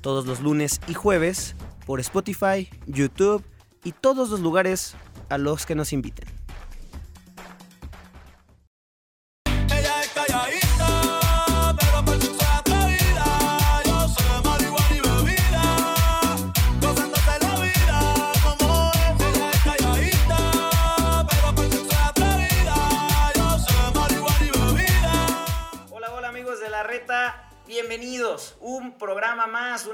todos los lunes y jueves por Spotify, YouTube y todos los lugares a los que nos inviten.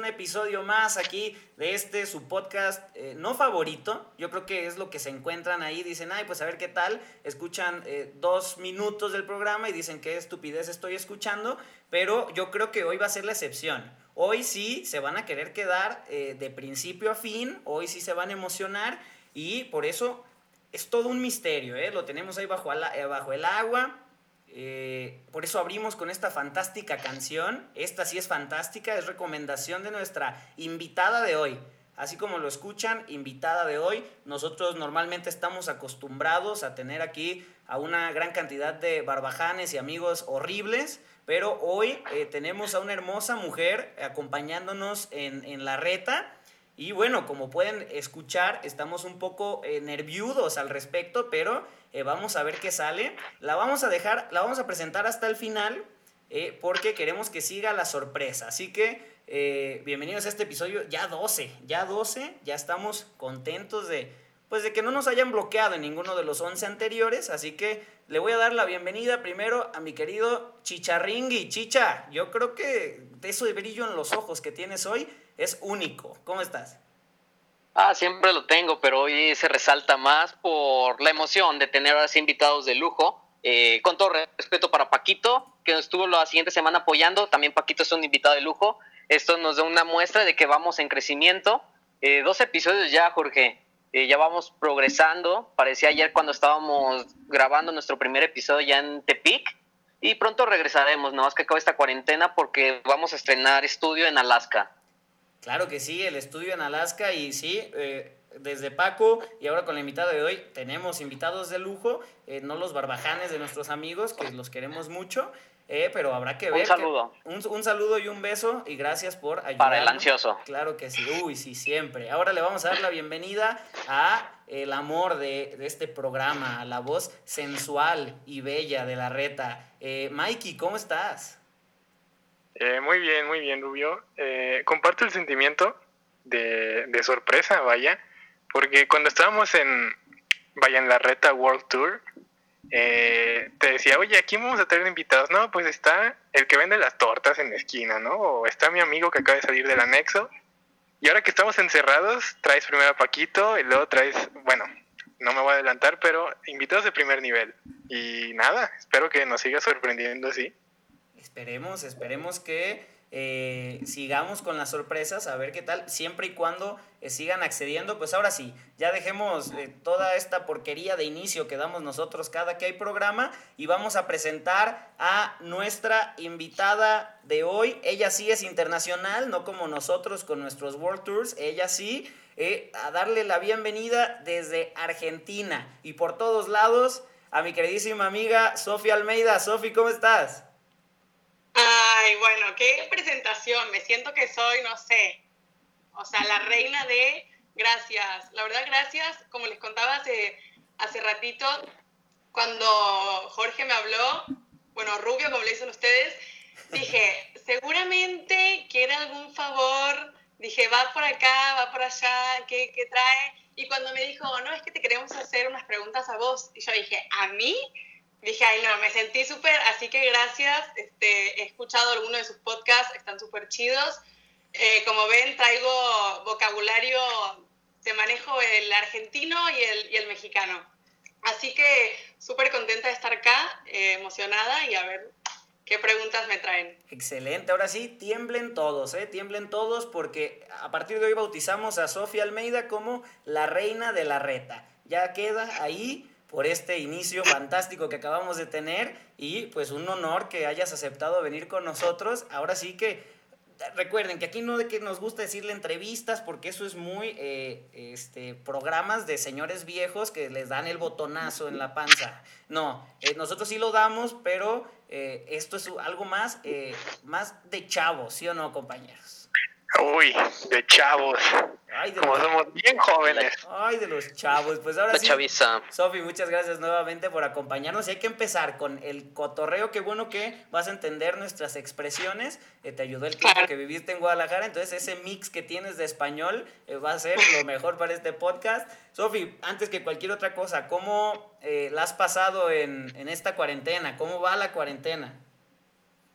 Episodio más aquí de este, su podcast eh, no favorito. Yo creo que es lo que se encuentran ahí. Dicen, ay, pues a ver qué tal. Escuchan eh, dos minutos del programa y dicen qué estupidez estoy escuchando. Pero yo creo que hoy va a ser la excepción. Hoy sí se van a querer quedar eh, de principio a fin. Hoy sí se van a emocionar. Y por eso es todo un misterio. Lo tenemos ahí bajo, bajo el agua eh, por eso abrimos con esta fantástica canción. Esta sí es fantástica, es recomendación de nuestra invitada de hoy. Así como lo escuchan, invitada de hoy, nosotros normalmente estamos acostumbrados a tener aquí a una gran cantidad de barbajanes y amigos horribles, pero hoy eh, tenemos a una hermosa mujer acompañándonos en, la reta. Y bueno, como pueden escuchar, estamos un poco eh, nerviudos al respecto, pero eh, vamos a ver qué sale. La vamos a dejar, la vamos a presentar hasta el final eh, porque queremos que siga la sorpresa. Así que eh, bienvenidos a este episodio ya 12, ya 12, ya estamos contentos de, pues de que no nos hayan bloqueado en ninguno de los 11 anteriores. Así que le voy a dar la bienvenida primero a mi querido Chicharringui. Chicha, yo creo que eso de brillo en los ojos que tienes hoy es único. ¿Cómo estás? Ah, siempre lo tengo, pero hoy se resalta más por la emoción de tener a invitados de lujo. Eh, con todo respeto para Paquito, que nos estuvo la siguiente semana apoyando, también Paquito es un invitado de lujo. Esto nos da una muestra de que vamos en crecimiento. Eh, dos episodios ya, Jorge. Eh, ya vamos progresando. Parecía ayer cuando estábamos grabando nuestro primer episodio ya en Tepic. Y pronto regresaremos, nada más que acaba esta cuarentena porque vamos a estrenar estudio en Alaska. Claro que sí, el estudio en Alaska y sí, eh, desde Paco y ahora con la invitada de hoy tenemos invitados de lujo, eh, no los barbajanes de nuestros amigos, que los queremos mucho, eh, pero habrá que ver. Un saludo. un, saludo y un beso y gracias por ayudar. Para el ansioso. Claro que sí, uy, sí, siempre. Ahora le vamos a dar la bienvenida a el amor de, de este programa, a la voz sensual y bella de la reta. Mikey, ¿cómo estás? Eh, muy bien, muy bien, Rubio. Eh, comparto el sentimiento de, sorpresa, vaya, porque cuando estábamos en, vaya, en la Reta World Tour, eh, te decía, oye, aquí vamos a tener invitados. No, pues está el que vende las tortas en la esquina, ¿no? O está mi amigo que acaba de salir del anexo. Y ahora que estamos encerrados, traes primero a Paquito y luego traes, bueno, no me voy a adelantar, pero invitados de primer nivel. Y nada, espero que nos siga sorprendiendo así. Esperemos, esperemos que eh, sigamos con las sorpresas, a ver qué tal, siempre y cuando eh, sigan accediendo, pues ahora sí, ya dejemos eh, toda esta porquería de inicio que damos nosotros cada que hay programa y vamos a presentar a nuestra invitada de hoy. Ella sí es internacional, no como nosotros con nuestros World Tours, ella sí, a darle la bienvenida desde Argentina y por todos lados a mi queridísima amiga Sofía Almeida. Sofi, ¿cómo estás? Ay, bueno, qué presentación. Me siento que soy, no sé, o sea, la reina de gracias. La verdad, gracias. Como les contaba hace, hace ratito, cuando Jorge me habló, bueno, Rubio, como le dicen ustedes, dije, seguramente quiere algún favor. Dije, va por acá, va por allá, ¿qué, qué trae? Y cuando me dijo, no, es que te queremos hacer unas preguntas a vos. Y yo dije, ¿a mí? Dije, ay, no, me sentí súper, así que gracias. Este, he escuchado algunos de sus podcasts, están súper chidos. Eh, como ven, traigo vocabulario, te manejo el argentino y el, y el mexicano. Así que súper contenta de estar acá, eh, emocionada y a ver qué preguntas me traen. Excelente, ahora sí, tiemblen todos, ¿eh? Tiemblen todos porque a partir de hoy bautizamos a Sofía Almeida como la reina de la reta. Ya queda ahí por este inicio fantástico que acabamos de tener y pues un honor que hayas aceptado venir con nosotros. Ahora sí que recuerden que aquí no de que nos gusta decirle entrevistas porque eso es muy eh, este programas de señores viejos que les dan el botonazo en la panza no eh, nosotros sí lo damos pero eh, esto es algo más más de chavos sí o no compañeros Uy, de chavos. Ay, de Como somos bien jóvenes. Ay, de los chavos. Pues ahora sí. Sofi, muchas gracias nuevamente por acompañarnos. Y hay que empezar con el cotorreo. Qué bueno que vas a entender nuestras expresiones. Eh, te ayudó el tiempo que viviste en Guadalajara. Entonces, ese mix que tienes de español eh, va a ser lo mejor para este podcast. Sofi, antes que cualquier otra cosa, ¿cómo eh, la has pasado en, en esta cuarentena? ¿Cómo va la cuarentena?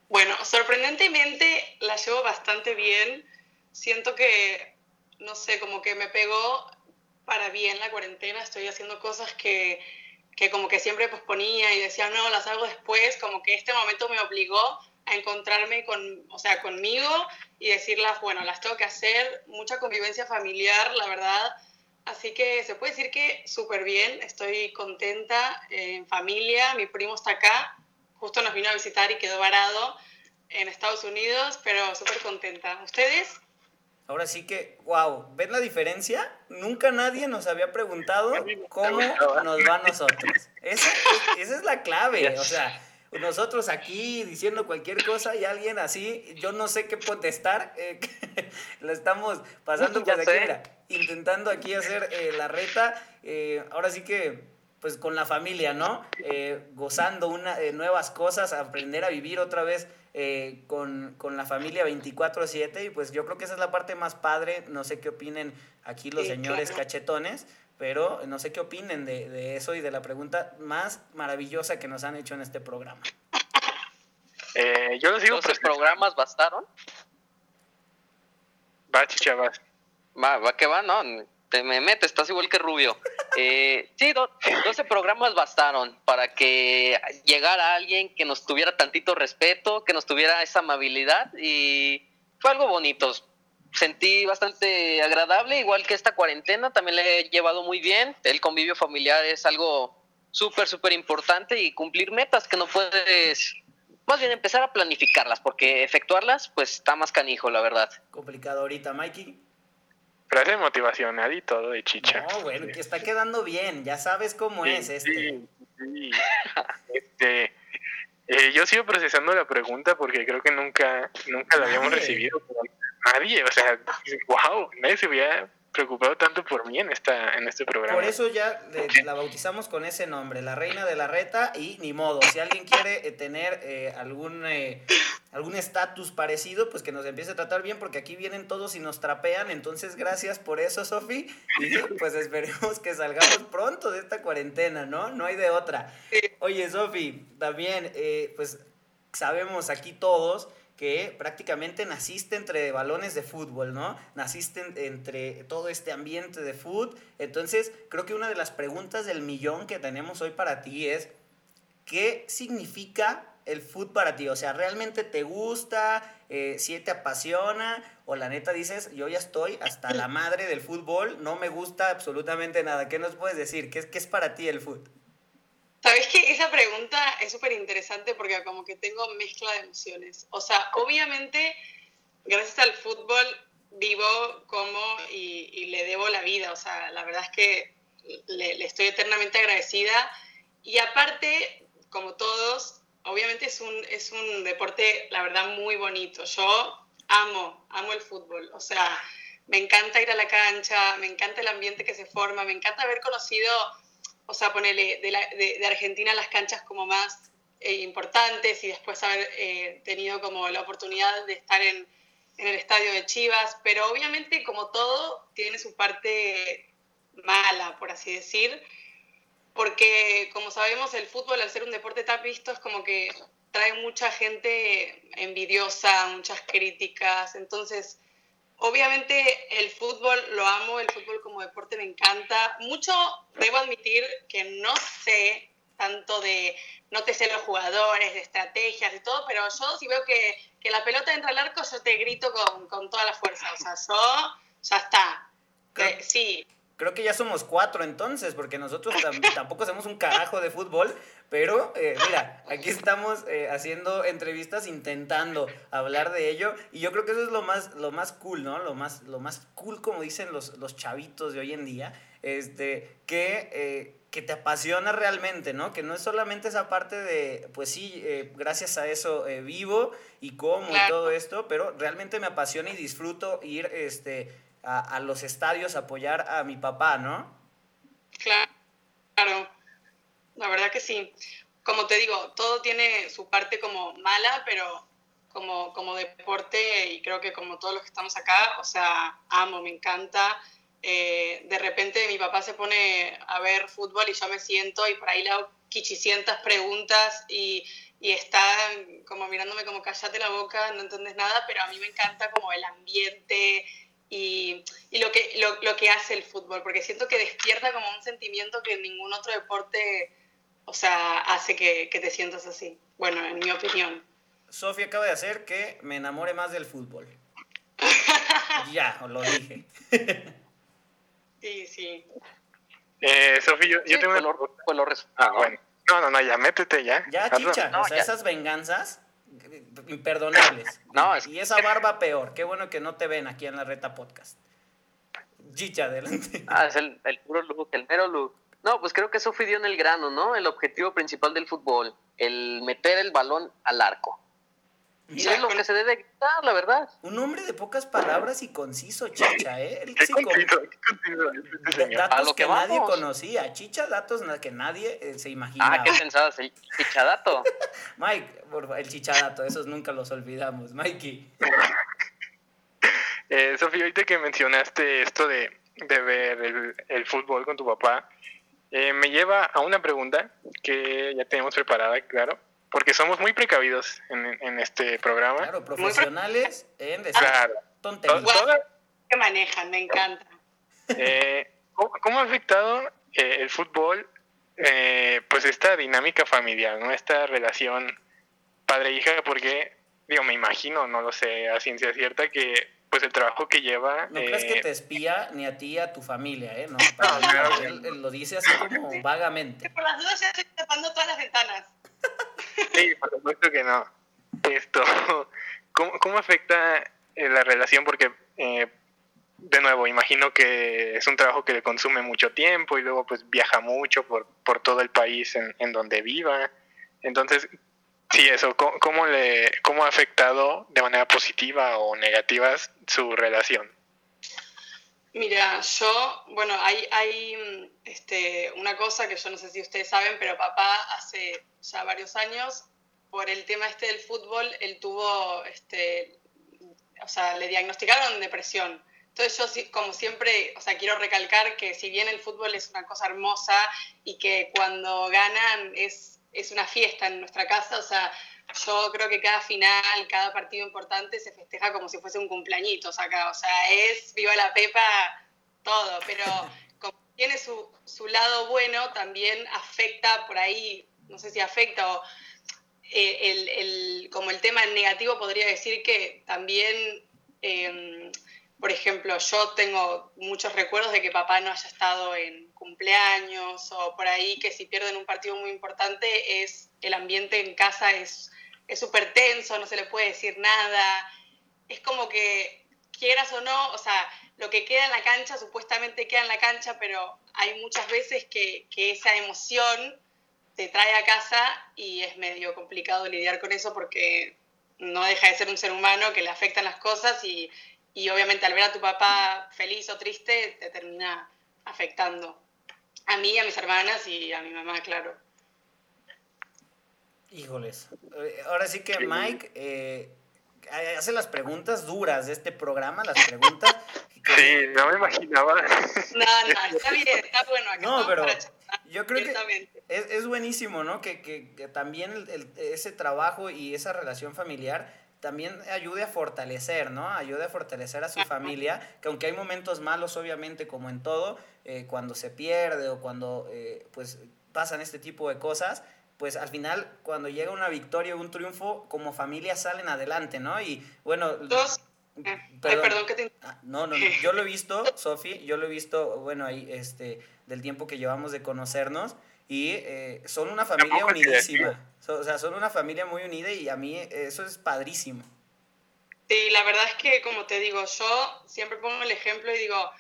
Bueno, sorprendentemente la llevo bastante bien siento que, no sé, como que me pegó para bien la cuarentena, estoy haciendo cosas que, que como que siempre posponía y decía, no, las hago después, como que este momento me obligó a encontrarme con, o sea, conmigo y decirlas, bueno, las tengo que hacer, mucha convivencia familiar, la verdad. Así que se puede decir que súper bien, estoy contenta en familia, mi primo está acá, justo nos vino a visitar y quedó varado en Estados Unidos, pero súper contenta. ¿Ustedes? Ahora sí que, wow, ¿ven la diferencia? Nunca nadie nos había preguntado cómo nos va a nosotros. Esa, es la clave, o sea, nosotros aquí diciendo cualquier cosa y alguien así, yo no sé qué contestar, eh, lo estamos pasando por aquí, mira, intentando aquí hacer eh, la reta, eh, ahora sí que, pues con la familia, ¿no? gozando una, nuevas cosas, aprender a vivir otra vez eh, con, la familia 24/7 y pues yo creo que esa es la parte más padre, no sé qué opinen aquí los señores cachetones, pero no sé qué opinen de, eso y de la pregunta más maravillosa que nos han hecho en este programa. Eh, yo lo digo, ¿Los programas bastaron? Va, chicha, va. Va, va que va, no, te me metes, estás igual que Rubio. Eh, sí, 12 programas bastaron para que llegara alguien que nos tuviera tantito respeto, que nos tuviera esa amabilidad y fue algo bonito. Sentí bastante agradable, igual que esta cuarentena, también le he llevado muy bien. El convivio familiar es algo súper, súper importante y cumplir metas que no puedes, más bien empezar a planificarlas, porque efectuarlas, pues está más canijo, la verdad. Complicado ahorita, Mikey. Frase motivacional y todo de chicha. No, bueno, que está quedando bien, ya sabes cómo es este. Sí, este eh, yo sigo procesando la pregunta porque creo que nunca, nunca la habíamos recibido. Nadie, o sea, wow, nadie se había preocupado tanto por mí en, esta, en este programa. Por eso ya la bautizamos con ese nombre, la reina de la reta, y ni modo, si alguien quiere eh, tener eh, algún eh, algún estatus parecido, pues que nos empiece a tratar bien, porque aquí vienen todos y nos trapean, entonces gracias por eso, Sofi, y pues esperemos que salgamos pronto de esta cuarentena, ¿no? No hay de otra. Oye, Sofi, también, pues sabemos aquí todos que prácticamente naciste entre balones de fútbol, ¿no? Naciste entre todo este ambiente de fútbol. Entonces, creo que una de las preguntas del millón que tenemos hoy para ti es, ¿qué significa el fútbol para ti? O sea, ¿realmente te gusta? Eh, ¿Si te apasiona? ¿O la neta dices, yo ya estoy hasta la madre del fútbol, no me gusta absolutamente nada? ¿Qué nos puedes decir? ¿Qué qué es para ti el fútbol? Sabes que esa pregunta es súper interesante porque como que tengo mezcla de emociones. O sea, obviamente, gracias al fútbol vivo como y, le debo la vida. O sea, la verdad es que le, estoy eternamente agradecida. Y aparte, como todos, obviamente es un, es un deporte, la verdad, muy bonito. Yo amo, amo el fútbol. O sea, me encanta ir a la cancha, me encanta el ambiente que se forma, me encanta haber conocido o sea, ponerle de, Argentina las canchas como más eh, importantes y después haber eh, tenido como la oportunidad de estar en, el estadio de Chivas, pero obviamente como todo tiene su parte mala, por así decir, porque como sabemos el fútbol al ser un deporte tan visto es como que trae mucha gente envidiosa, muchas críticas, entonces Obviamente el fútbol lo amo, el fútbol como deporte me encanta. Mucho debo admitir que no sé tanto de, no te sé los jugadores, de estrategias, y todo, pero yo si veo que, que la pelota entra al arco, yo te grito con, con toda la fuerza. O sea, yo ya está. Eh, sí, Creo que ya somos cuatro entonces, porque nosotros tampoco hacemos un carajo de fútbol, pero eh, mira, aquí estamos eh, haciendo entrevistas intentando hablar de ello y yo creo que eso es lo más, lo más cool, ¿no? Lo más, lo más cool, como dicen los, los chavitos de hoy en día, este, que, eh, que te apasiona realmente, ¿no? Que no es solamente esa parte de, pues sí, gracias a eso vivo y como y todo esto, pero realmente me apasiona y disfruto ir, este a, los estadios apoyar a mi papá, ¿no? Claro, la verdad que sí. Como te digo, todo tiene su parte como mala, pero como, como deporte y creo que como todos los que estamos acá, o sea, amo, me encanta. Eh, de repente mi papá se pone a ver fútbol y yo me siento y por ahí le hago quichicientas preguntas y, y está como mirándome como callate la boca, no entiendes nada, pero a mí me encanta como el ambiente, y, y lo, que, lo, lo, que hace el fútbol, porque siento que despierta como un sentimiento que ningún otro deporte, o sea, hace que, que te sientas así. Bueno, en mi opinión. Sofía acaba de hacer que me enamore más del fútbol. ya, os lo dije. sí, sí. Eh, Sofía, yo, yo tengo pues lo, pues lo Ah, bueno. No, no, no, ya métete ya. Ya, chicha. No, o sea, ya. esas venganzas imperdonables. No, es y esa barba peor. Qué bueno que no te ven aquí en la Reta Podcast. Chicha, adelante. Ah, es el, el puro look, el mero look. No, pues creo que eso dio en el grano, ¿no? El objetivo principal del fútbol, el meter el balón al arco. Y es lo que se debe quitar, la verdad. Un hombre de pocas palabras y conciso, Chicha, ¿eh? Él sí conciso, con... Datos que, que nadie conocía. Chicha, datos que nadie eh, se imaginaba. Ah, ¿qué pensabas? El chichadato. Mike, el chichadato, esos nunca los olvidamos. Mikey. eh, Sofía, ahorita que mencionaste esto de, de ver el, el, fútbol con tu papá, eh, me lleva a una pregunta que ya tenemos preparada, claro porque somos muy precavidos en, en este programa. Claro, profesionales en decir claro. tonterías. que manejan, me encanta. Eh, ¿cómo, ¿cómo, ha afectado eh, el fútbol, eh, pues esta dinámica familiar, ¿no? esta relación padre-hija? Porque, digo, me imagino, no lo sé a ciencia cierta, que pues el trabajo que lleva... No crees que te espía ni a ti ni a tu familia, ¿eh? No, no claro. él, él, lo dice así como vagamente. Por las dudas ya estoy tapando todas las ventanas. Sí, por supuesto que no. Esto, ¿cómo, cómo afecta la relación? Porque, eh, de nuevo, imagino que es un trabajo que le consume mucho tiempo y luego pues viaja mucho por, por todo el país en, en donde viva. Entonces, sí, eso, ¿cómo, cómo, le, ¿cómo ha afectado de manera positiva o negativa su relación? Mira, yo, bueno, hay, hay este, una cosa que yo no sé si ustedes saben, pero papá hace ya varios años, por el tema este del fútbol, él tuvo, este, o sea, le diagnosticaron depresión. Entonces yo, como siempre, o sea, quiero recalcar que si bien el fútbol es una cosa hermosa y que cuando ganan es, es una fiesta en nuestra casa, o sea, yo creo que cada final, cada partido importante se festeja como si fuese un cumpleañito acá. O sea, es viva la Pepa todo, pero como tiene su, su lado bueno, también afecta por ahí, no sé si afecta o eh, el, el, como el tema negativo podría decir que también, eh, por ejemplo, yo tengo muchos recuerdos de que papá no haya estado en cumpleaños o por ahí que si pierden un partido muy importante es el ambiente en casa es es súper tenso, no se le puede decir nada. Es como que, quieras o no, o sea, lo que queda en la cancha supuestamente queda en la cancha, pero hay muchas veces que, que esa emoción te trae a casa y es medio complicado lidiar con eso porque no deja de ser un ser humano que le afectan las cosas y, y obviamente al ver a tu papá feliz o triste te termina afectando. A mí, a mis hermanas y a mi mamá, claro. Híjoles. Eh, ahora sí que Mike eh, hace las preguntas duras de este programa, las preguntas. Sí, no me imaginaba. No, no, está bien, está bueno. no, pero yo creo que es, es buenísimo, ¿no? Que, que, que también el, el, ese trabajo y esa relación familiar también ayude a fortalecer, ¿no? Ayude a fortalecer a su familia, que aunque hay momentos malos, obviamente, como en todo, eh, cuando se pierde o cuando, eh, pues, pasan este tipo de cosas, pues al final cuando llega una victoria o un triunfo, como familia salen adelante, ¿no? Y bueno... Dos. Perdón. que te... Ah, no, no, no, yo lo he visto, Sofi, yo lo he visto, bueno, ahí, este, del tiempo que llevamos de conocernos, y eh, son una familia unidísima, o sea, son una familia muy unida y a mí eso es padrísimo. Sí, la verdad es que, como te digo, yo siempre pongo el ejemplo y digo,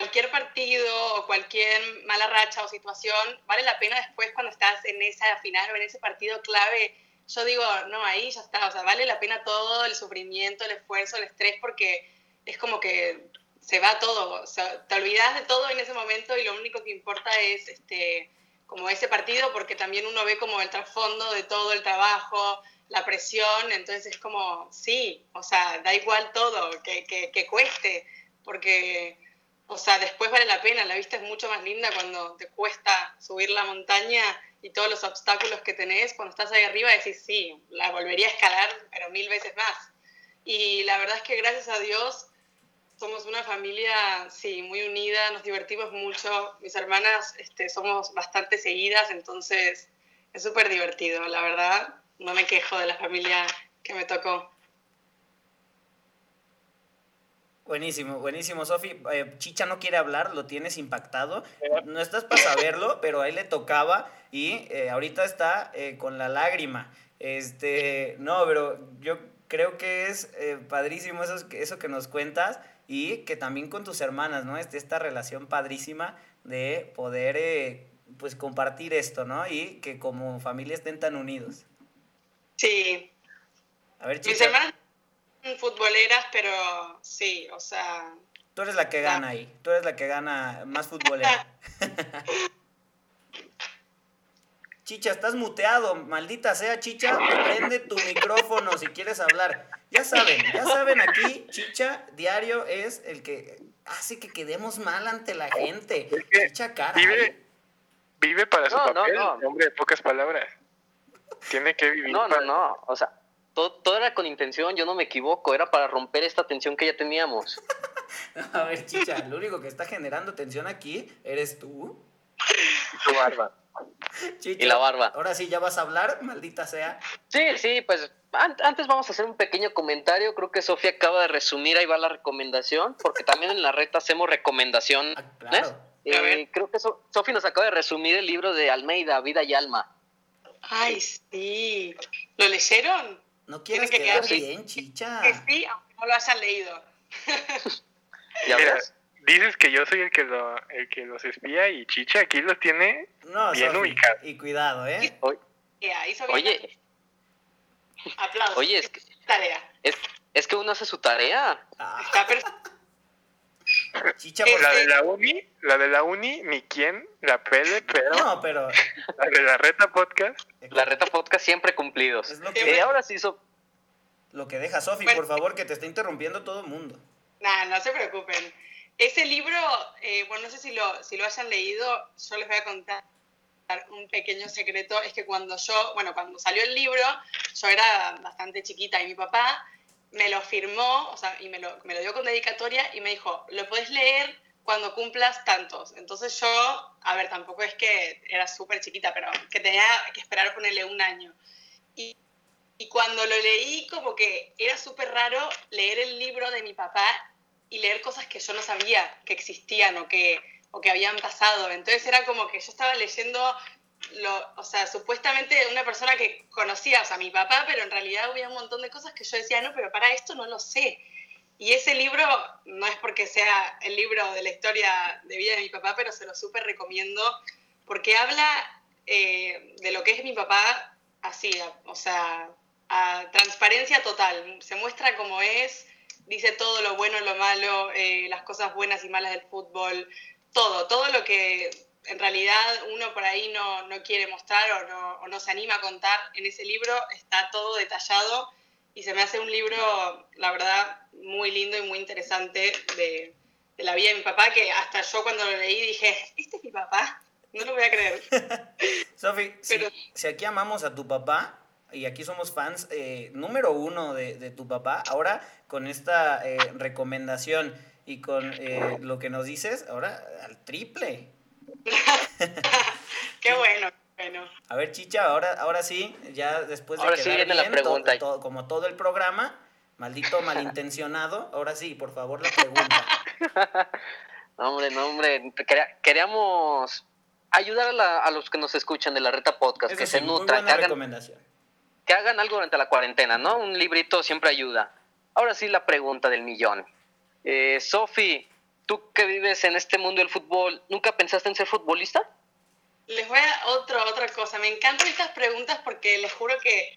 cualquier partido o cualquier mala racha o situación, vale la pena después cuando estás en esa final o en ese partido clave. Yo digo, no, ahí ya está, o sea, vale la pena todo el sufrimiento, el esfuerzo, el estrés, porque es como que se va todo, o sea, te olvidas de todo en ese momento y lo único que importa es este, como ese partido, porque también uno ve como el trasfondo de todo el trabajo, la presión, entonces es como, sí, o sea, da igual todo, que, que, cueste, porque, o sea, después vale la pena, la vista es mucho más linda cuando te cuesta subir la montaña y todos los obstáculos que tenés, cuando estás ahí arriba decís, sí, la volvería a escalar, pero mil veces más. Y la verdad es que gracias a Dios somos una familia, sí, muy unida, nos divertimos mucho, mis hermanas este, somos bastante seguidas, entonces es súper divertido, la verdad no me quejo de la familia que me tocó. Buenísimo, buenísimo, Sofi. Eh, Chicha no quiere hablar, lo tienes impactado. No estás para saberlo, pero ahí le tocaba y eh, ahorita está eh, con la lágrima. Este, no, pero yo creo que es padrísimo eso, eso que nos cuentas y que también con tus hermanas, ¿no? Este, esta relación padrísima de poder, pues, compartir esto, ¿no? Y que como familia estén tan unidos. Sí. A ver, Mis hermanas futboleras, pero sí, o sea... Tú eres la que gana ahí, tú eres la que gana más futbolera. Chicha, estás muteado, maldita sea, Chicha, prende tu micrófono si quieres hablar. Ya saben, ya saben aquí, Chicha, diario es el que hace que quedemos mal ante la gente. Chicha cara. Vive, vive para su papel, hombre de pocas palabras. Tiene que vivir. No, no, no. O sea, todo, todo, era con intención, yo no me equivoco. Era para romper esta tensión que ya teníamos. A ver, chicha, lo único que está generando tensión aquí eres tú. Y tu barba. y la barba. Ahora sí, ya vas a hablar, maldita sea. Sí, sí, pues antes vamos a hacer un pequeño comentario. Creo que Sofía acaba de resumir, ahí va la recomendación, porque también en la reta hacemos recomendación. Ah, claro. Eh, creo que Sofía nos acaba de resumir el libro de Almeida, Vida y Alma. Ay, sí. ¿Lo leyeron? No quieres que quedar bien, chicha. Que sí, aunque no lo hayan leído. ¿Ya ves? Dices que yo soy el que, lo, el que los espía y Chicha aquí los tiene bien ubicados. Y cuidado, ¿eh? Oye. Aplausos. Oye, es que, tarea. Es, es que uno hace su tarea. Ah. Está perfecto. Chicha, la de la uni, la de la uni, ni quién la pele, pero. No, pero. La de la reta podcast. La reta podcast siempre cumplidos. Es lo que eh, ahora sí hizo. Lo que deja Sofi, por favor, que te está interrumpiendo todo el mundo. Nah, no se preocupen. Ese libro, eh, bueno, no sé si lo, si lo hayan leído, yo les voy a contar un pequeño secreto. Es que cuando yo, bueno, cuando salió el libro, yo era bastante chiquita y mi papá me lo firmó, o sea, y me lo, me lo dio con dedicatoria y me dijo, lo puedes leer cuando cumplas tantos. Entonces yo, a ver, tampoco es que era súper chiquita, pero que tenía que esperar ponerle un año. Y, y cuando lo leí, como que era súper raro leer el libro de mi papá y leer cosas que yo no sabía que existían o que, o que habían pasado. Entonces era como que yo estaba leyendo lo, o sea, supuestamente una persona que conocía, o sea, mi papá, pero en realidad había un montón de cosas que yo decía, no, pero para esto no lo sé. Y ese libro, no es porque sea el libro de la historia de vida de mi papá, pero se lo súper recomiendo, porque habla eh, de lo que es mi papá así, o sea, a transparencia total. Se muestra como es, dice todo lo bueno, lo malo, eh, las cosas buenas y malas del fútbol, todo, todo lo que en realidad uno por ahí no, no quiere mostrar o no, o no, se anima a contar. En ese libro está todo detallado y se me hace un libro, la verdad, muy lindo y muy interesante de, de la vida de mi papá, que hasta yo cuando lo leí dije, ¿este es mi papá? No lo voy a creer. Sofi, si, aquí amamos a tu papá, y aquí somos fans eh, número uno de, de, tu papá, ahora con esta eh, recomendación y con eh, lo que nos dices, ahora al triple. qué bueno, bueno. A ver, Chicha, ahora, ahora sí, ya después de Ahora sí viene la bien, pregunta. todo- todo- como todo el programa, maldito malintencionado, ahora sí, por favor, la pregunta. No, hombre, no, hombre. Quería- Queríamos ayudar a, la- a los que nos escuchan de la Reta Podcast, Eso que sí, se nutran, que hagan, recomendación. que hagan algo durante la cuarentena, ¿no? Un librito siempre ayuda. Ahora sí, la pregunta del millón. Eh, Sofi, tú que vives en este mundo del fútbol, ¿nunca pensaste en ser futbolista? Les voy a otro, otra cosa. Me encantan estas preguntas porque les juro que,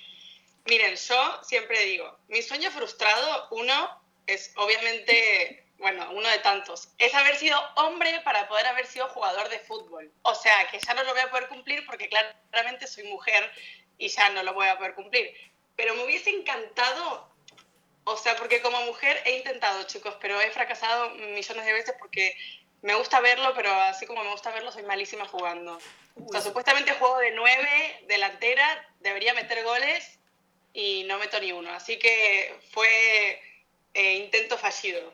miren, yo siempre digo, mi sueño frustrado, uno, es obviamente, bueno, uno de tantos, es haber sido hombre para poder haber sido jugador de fútbol. O sea, que ya no lo voy a poder cumplir porque claramente soy mujer y ya no lo voy a poder cumplir. Pero me hubiese encantado, o sea, porque como mujer he intentado, chicos, pero he fracasado millones de veces porque me gusta verlo, pero así como me gusta verlo, soy malísima jugando. O sea, supuestamente juego de nueve, delantera, debería meter goles y no meto ni uno. Así que fue eh, intento fallido.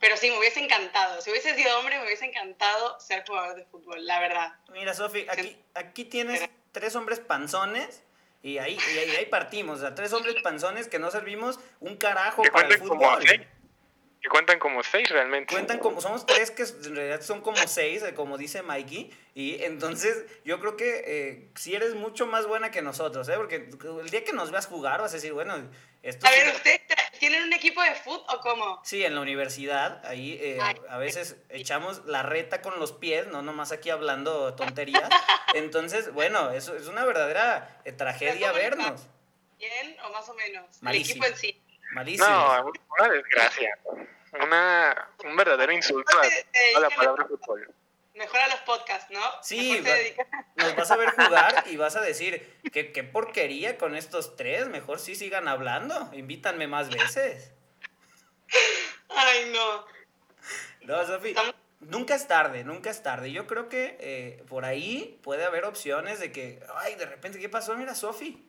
Pero sí, me hubiese encantado. Si hubiese sido hombre, me hubiese encantado ser jugador de fútbol, la verdad. Mira, Sofi, aquí, aquí tienes tres hombres panzones y ahí, y ahí, ahí partimos. O sea, tres hombres panzones que no servimos un carajo Que para el cuentan como fútbol. seis. Que cuentan como seis realmente. Cuentan como, somos tres que en realidad son como seis, eh, como dice Mikey, y entonces yo creo que eh, si eres mucho más buena que nosotros, ¿eh? porque el día que nos veas jugar vas a decir, bueno, esto A ver, ¿ustedes tienen un equipo de fútbol o cómo? Sí, en la universidad, ahí eh, Ay. a veces echamos la reta con los pies, no nomás aquí hablando tonterías. Entonces, bueno, eso es una verdadera eh, tragedia vernos. ¿Bien o más o menos? Malísimo. El equipo en sí. Malísimo. No, una desgracia. Una, un verdadero insulto a a la palabra fútbol. Mejor a los podcasts, ¿no? Sí, va- Nos vas a ver jugar y vas a decir, ¿qué, qué porquería con estos tres, mejor sí sigan hablando, invítanme más veces. Ay, no. No, Sofi, nunca es tarde, nunca es tarde. Yo creo que eh, por ahí puede haber opciones de que, ay, de repente, ¿qué pasó? Mira, Sofi.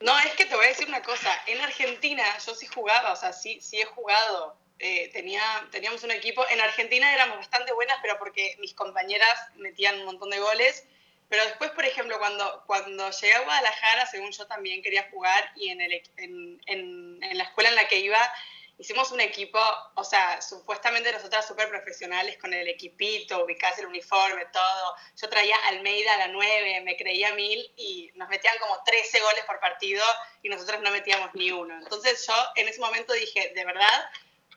No, es que te voy a decir una cosa. En Argentina yo sí jugaba, o sea, sí, sí he jugado. Eh, tenía, teníamos un equipo. En Argentina éramos bastante buenas, pero porque mis compañeras metían un montón de goles. Pero después, por ejemplo, cuando, cuando llegué a Guadalajara, según yo también quería jugar y en, el, en, en, en la escuela en la que iba, hicimos un equipo, o sea, supuestamente nosotras súper profesionales con el equipito, ubicás el uniforme, todo. Yo traía Almeida a la 9, me creía mil y nos metían como 13 goles por partido y nosotros no metíamos ni uno. Entonces yo en ese momento dije, de verdad,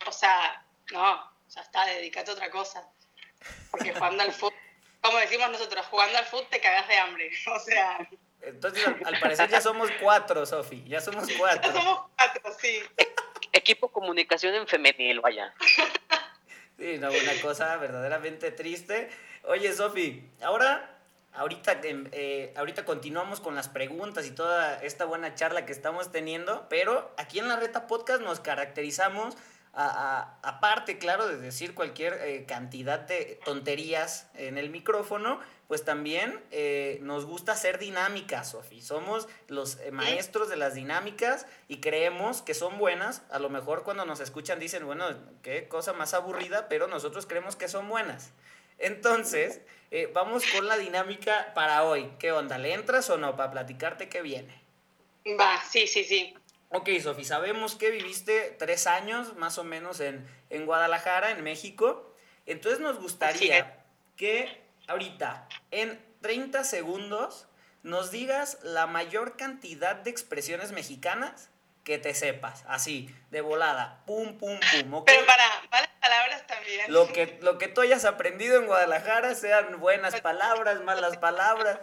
o sea, no, ya está, dedícate a otra cosa. Porque jugando al fútbol, como decimos nosotros, jugando al fútbol te cagas de hambre. O sea, Entonces, al, parecer ya somos cuatro, Sofi, ya somos ya cuatro. somos cuatro, sí. Equipo comunicación en femenil, vaya. Sí, no, una cosa verdaderamente triste. Oye, Sofi, ahora, ahorita, em, eh, ahorita continuamos con las preguntas y toda esta buena charla que estamos teniendo, pero aquí en la Reta Podcast nos caracterizamos, aparte, claro, de decir cualquier eh, cantidad de tonterías en el micrófono, pues también eh, nos gusta hacer dinámicas, Sofi. Somos los eh, maestros de las dinámicas y creemos que son buenas. A lo mejor cuando nos escuchan dicen, bueno, qué cosa más aburrida, pero nosotros creemos que son buenas. Entonces, vamos con la dinámica para hoy. ¿Qué onda? ¿Le entras o no? Para platicarte qué viene. Va, sí, sí, sí. Ok, Sofi, sabemos que viviste tres años más o menos en, en Guadalajara, en México. Entonces nos gustaría que ahorita, en 30 segundos, nos digas la mayor cantidad de expresiones mexicanas que te sepas. Así, de volada. Pum, pum, pum. ¿ok? Pero para malas palabras también. Lo que, lo que tú hayas aprendido en Guadalajara, sean buenas palabras, malas palabras.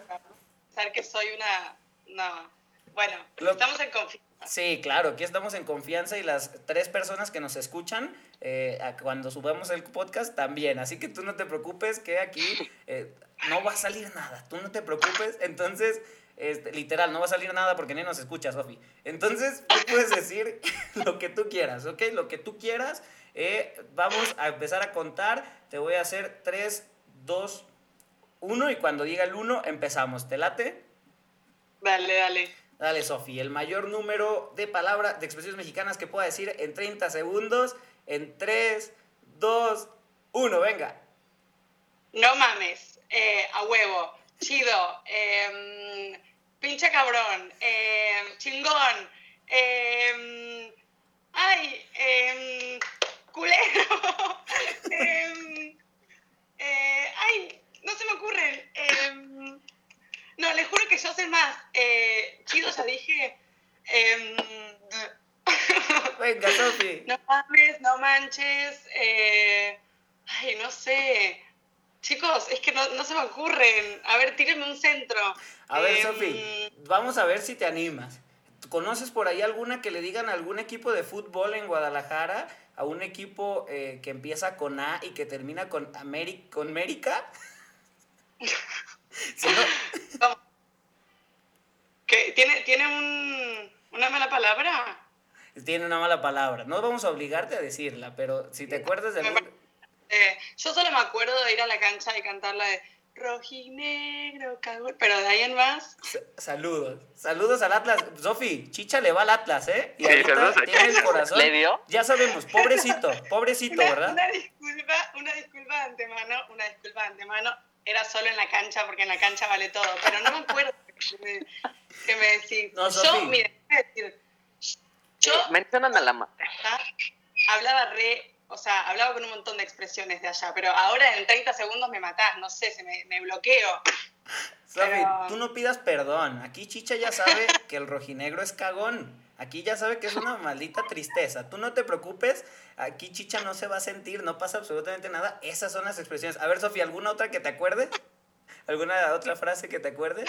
Pensar que soy una... No. Bueno, Lo- estamos en confianza. Sí, claro, aquí estamos en confianza y las tres personas que nos escuchan eh, cuando subamos el podcast también. Así que tú no te preocupes que aquí eh, no va a salir nada. Tú no te preocupes. Entonces, este, literal, no va a salir nada porque ni nos escucha, Sofi. Entonces, tú puedes decir lo que tú quieras, ¿ok? Lo que tú quieras. Eh, vamos a empezar a contar. Te voy a hacer 3, 2, 1 y cuando diga el 1 empezamos. ¿Te late? Dale, dale. Dale, Sofi, el mayor número de palabras, de expresiones mexicanas que pueda decir en 30 segundos, en 3, 2, 1, venga. no mames, eh, a huevo, chido, em, pinche cabrón, em, chingón, em, ay, em, culero, em, eh, ay, no se me ocurren. No, les juro que yo sé más. Eh, chido, ya dije. em, Venga, Sofi. no mames, no manches. eh, ay, no sé. Chicos, es que no, no se me ocurren. A ver, tírenme un centro. A ver, Em, Sofi, vamos a ver si te animas. ¿Conoces por ahí alguna que le digan a algún equipo de fútbol en Guadalajara? A un equipo eh, que empieza con A y que termina con, Ameri con América. Si no- ¿qué? ¿Tiene, tiene un, una mala palabra? tiene una mala palabra. No vamos a obligarte a decirla, pero si te acuerdas de algún... Eh, yo solo me acuerdo de ir a la cancha y cantar la de rojinegro, cagón. Pero de ahí en más. Sa- Saludos. Saludos al Atlas. Sofi, Chicha le va al Atlas, ¿eh? Y Sí, ahorita saludos a tiene el corazón. ¿Le dio? Ya sabemos, pobrecito, pobrecito, Una, ¿verdad? una disculpa, una disculpa de antemano, una disculpa de antemano. Era solo en la cancha porque en la cancha vale todo. Pero no me acuerdo que me, que me decís. No, yo, mira, te voy a decir, yo Mencionan a la ma- ¿ah? hablaba re, o sea, hablaba con un montón de expresiones de allá, pero ahora en 30 segundos me matás, no sé, se me, me bloqueo. Sofi, Pero- tú no pidas perdón. Aquí Chicha ya sabe que el rojinegro es cagón. Aquí ya sabe que es una maldita tristeza. Tú no te preocupes. Aquí Chicha no se va a sentir, no pasa absolutamente nada. Esas son las expresiones. A ver, Sofía, ¿alguna otra que te acuerdes? ¿Alguna otra frase que te acuerdes?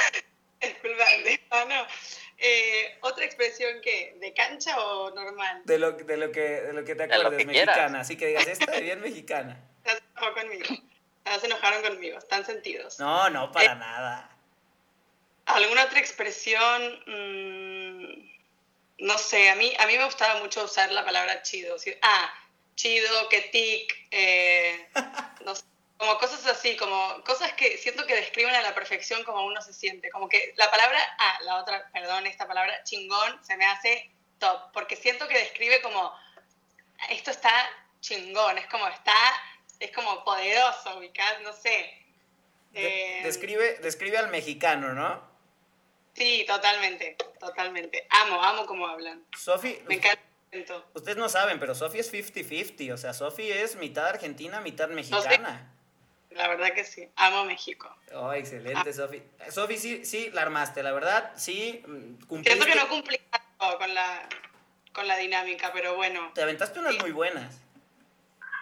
Disculpa de antemano. Eh, ¿Otra expresión que ¿De cancha o normal? De lo, de lo, que, de lo que te De lo acuerdes, que quieras. mexicana. Así que digas, esta es bien mexicana. Estás enojado conmigo. Ah, Se enojaron conmigo, están sentidos. No, no, para nada. ¿Alguna otra expresión? Mm, no sé, a mí, a mí me gustaba mucho usar la palabra chido. ah, chido, que tic, eh, no sé, como cosas así, como cosas que siento que describen a la perfección como uno se siente. Como que la palabra, ah, la otra, perdón, esta palabra chingón se me hace top, porque siento que describe como, esto está chingón, es como está, es como poderoso, ubicás, no sé. Eh, describe, describe al mexicano, ¿no? Sí, totalmente, totalmente. Amo, amo cómo hablan. Sofi, Me encanta ustedes no saben, pero Sofi es 50-50. O sea, Sofi es mitad argentina, mitad mexicana. La verdad que sí. Amo México. Oh, Ah. excelente, Sofi. Sofi, sí, sí, la armaste, la verdad, sí, mm, cumpliste. Siento que no cumplí tanto con la, con la dinámica, pero bueno. Te aventaste unas muy buenas.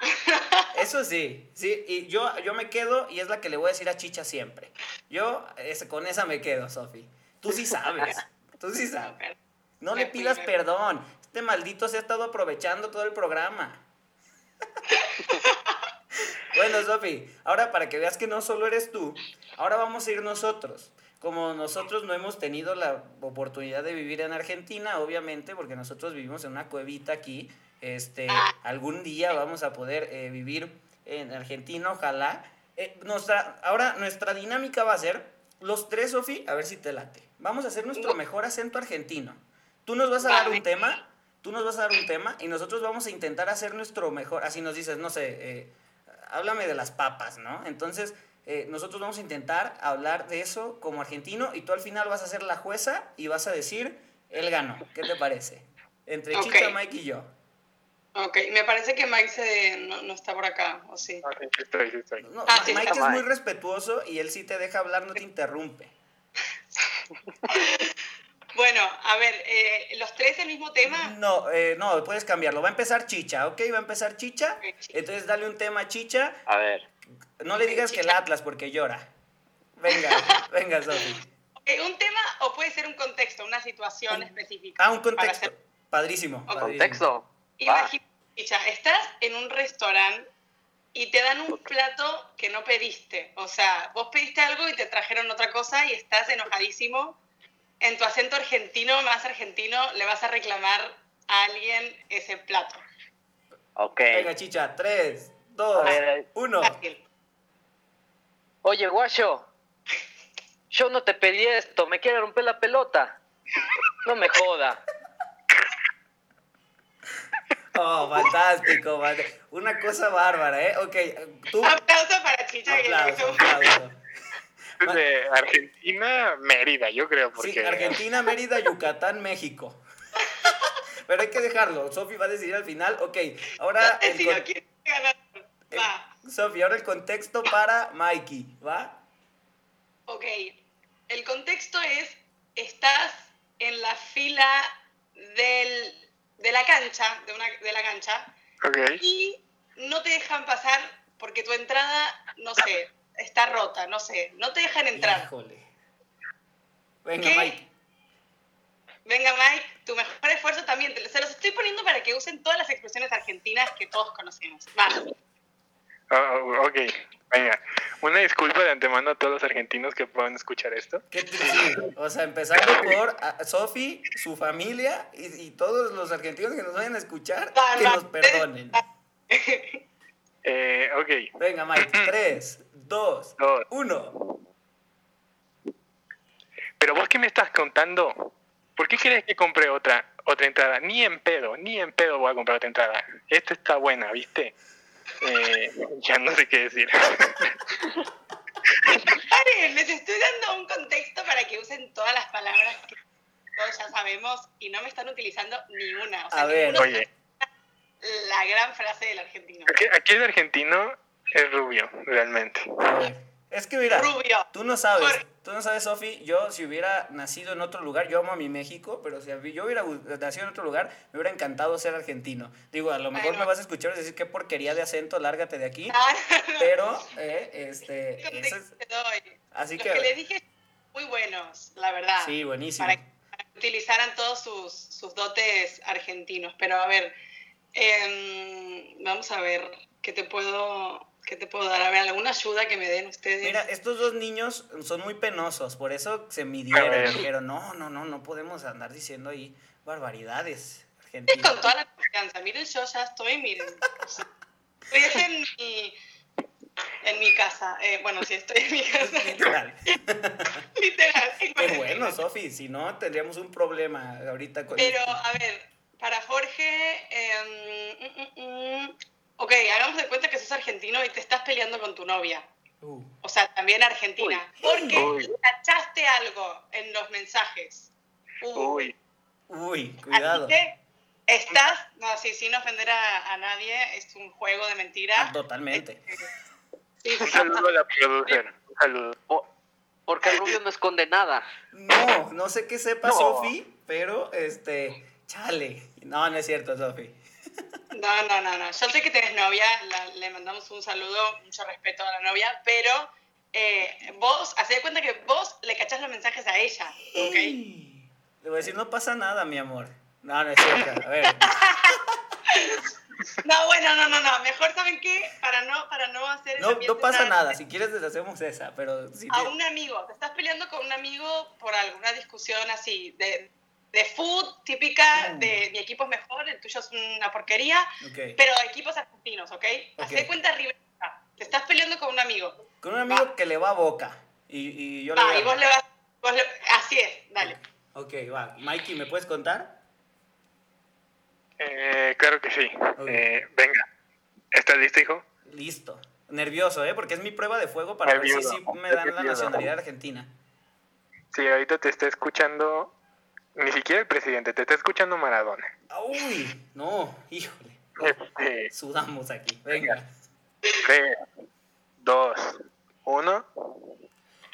Eso sí, sí, y yo, yo me quedo, y es la que le voy a decir a Chicha siempre. Yo es- con esa me quedo, Sofi. Tú sí sabes, tú sí sabes. No le pidas perdón. Este maldito se ha estado aprovechando todo el programa. bueno, Sofi, ahora para que veas que no solo eres tú, ahora vamos a ir nosotros. Como nosotros no hemos tenido la oportunidad de vivir en Argentina, obviamente, porque nosotros vivimos en una cuevita aquí, este, algún día vamos a poder eh, vivir en Argentina, ojalá. Eh, nuestra, ahora nuestra dinámica va a ser los tres, Sofi, a ver si te late. Vamos a hacer nuestro mejor acento argentino. Tú nos vas a dar un tema, tú nos vas a dar un tema y nosotros vamos a intentar hacer nuestro mejor. Así nos dices, no sé, eh, háblame de las papas, ¿no? Entonces, eh, nosotros vamos a intentar hablar de eso como argentino y tú al final vas a ser la jueza y vas a decir, él ganó. ¿Qué te parece? Entre. Chicha, Mike y yo. Ok, me parece que Mike se, no, no está por acá, ¿o sí? Ah, sí, sí estoy, sí estoy. No, Ah, sí, Mike está es muy respetuoso y él sí te deja hablar, no te interrumpe. Bueno, a ver, eh, ¿los tres el mismo tema? No, eh, no, puedes cambiarlo. Va a empezar Chicha, ¿ok? Va a empar Chicha. Entonces dale un tema a Chicha. A ver. No le digas que el Atlas porque llora. Venga, venga, Sofi. Ok, ¿Un tema o puede ser un contexto, una situación específica? Ah, un contexto. hacer- Padrísimo. Ok. padrísimo. Contexto. Va. Imagínate, Chicha, estás en un restaurante y te dan un plato que no pediste. O sea, vos pediste algo y te trajeron otra cosa y estás enojadísimo. En tu acento argentino, más argentino, le vas a reclamar a alguien ese plato. Ok. Venga, Chicha. Tres, dos, ver, uno. Fácil. Oye, guacho. Yo no te pedí esto. Me quiere romper la pelota. No me joda. Oh, fantástico, fant- Una cosa bárbara, ¿eh? Ok, tú. Aplauso para chicha Aplauso, aplauso. De Argentina, Mérida, yo creo, porque... Sí, Argentina, Mérida, Yucatán, México. Pero hay que dejarlo. Sofi va a decidir al final. Ok, ahora. Si con- no Eh. va. Sofi, ahora el contexto para Mikey, ¿va? Ok, el contexto es, estás en la fila del, de la cancha, de, una, de la cancha, Ok, y no te dejan pasar porque tu entrada, no sé, está rota, no sé, no te dejan entrar. Híjole. Venga, ¿Qué? Mike. Venga, Mike, tu mejor esfuerzo también. Te- se los estoy poniendo para que usen todas las expresiones argentinas que todos conocemos. Va. Oh, ok, venga. Una disculpa de antemano a todos los argentinos que puedan escuchar esto. ¿Qué te- sí, O sea, empezando por Sofi, su familia y, y todos los argentinos que nos vayan a escuchar, que nos perdonen. Eh, ok, Venga, Mike. Tres, dos, Dos. uno. pero vos qué me estás contando? ¿Por qué crees que compré otra otra entrada? Ni en pedo, ni en pedo voy a comprar otra entrada. Esta está buena, ¿viste? Eh, ya no sé qué decir. Paren, les estoy dando un contexto para que usen todas las palabras que todos ya sabemos y no me están utilizando ni una. O sea, A ver. Oye, la gran frase del argentino. aquí, aquí el argentino es rubio, realmente. Es que mira, Rubio. tú no sabes, Jorge. Tú no sabes, Sofi, yo si hubiera nacido en otro lugar, yo amo a mi México, pero si yo hubiera nacido en otro lugar, me hubiera encantado ser argentino. Digo, a lo mejor no. me vas a escuchar decir qué porquería de acento, lárgate de aquí, Ah, pero, eh, este, ¿qué eso es- te doy? así Los que, que les dije muy buenos, la verdad. sí, buenísimo. para, para que utilizaran todos sus, sus dotes argentinos. Pero a ver, em, vamos a ver, ¿qué te puedo, qué te puedo dar? A ver, alguna ayuda que me den ustedes. Mira, estos dos niños son muy penosos, por eso se midieron. Dijeron, no, no, no, no podemos andar diciendo ahí barbaridades con argentinas. toda la confianza. Miren, yo ya estoy, miren. Estoy en mi, en mi casa. Eh, bueno, sí, estoy en mi casa. Literal. Literal. Qué bueno, Sofi, si no tendríamos un problema ahorita con Pero, esto. a ver, para Jorge, em, mm, mm, mm. Ok, hagamos de cuenta que sos argentino y te estás peleando con tu novia. Uh, O sea, también argentina. Porque Uy. cachaste algo en los mensajes. Uy, uy, así cuidado. que estás, no, sí, sin ofender a, a nadie, es un juego de mentira. Ah, totalmente. Sí, un saludo a la producer. Un saludo. Po- Porque el rubio no esconde nada. No, no sé qué sepa No. Sofi, pero este, chale. No, no es cierto, Sofi. No, no, no, no. Yo sé que tenés novia, la- le mandamos un saludo, mucho respeto a la novia, pero eh, vos, hacé de cuenta que vos le cachás los mensajes a ella, ¿ok? Le voy a decir, no pasa nada, mi amor. No, no es cierto. A ver. No, bueno, no, no, no. Mejor, ¿saben qué? Para no, para no hacer No, no pasa tan- nada. Si quieres, deshacemos esa, pero si A te- un amigo, te estás peleando con un amigo por alguna discusión así, de, de food, típica, Mm. de mi equipo es mejor, el tuyo es una porquería, pero equipos argentinos, ¿ok? Haz de Ok. cuenta River. Te estás peleando con un amigo. Con un amigo que le va a boca. Y, y yo le Va, voy a- y vos le vas. vos le- así es, dale. Ok, va. Mikey, ¿me puedes contar? Eh, claro que sí. Eh, venga. ¿Estás listo, hijo? Listo. Nervioso, ¿eh? Porque es mi prueba de fuego para ver si sí me dan la nacionalidad argentina. Sí, ahorita te está escuchando, ni siquiera el presidente, te está escuchando Maradona. Uy, no, híjole. Este, Sudamos aquí. Venga. 3, 2, 1.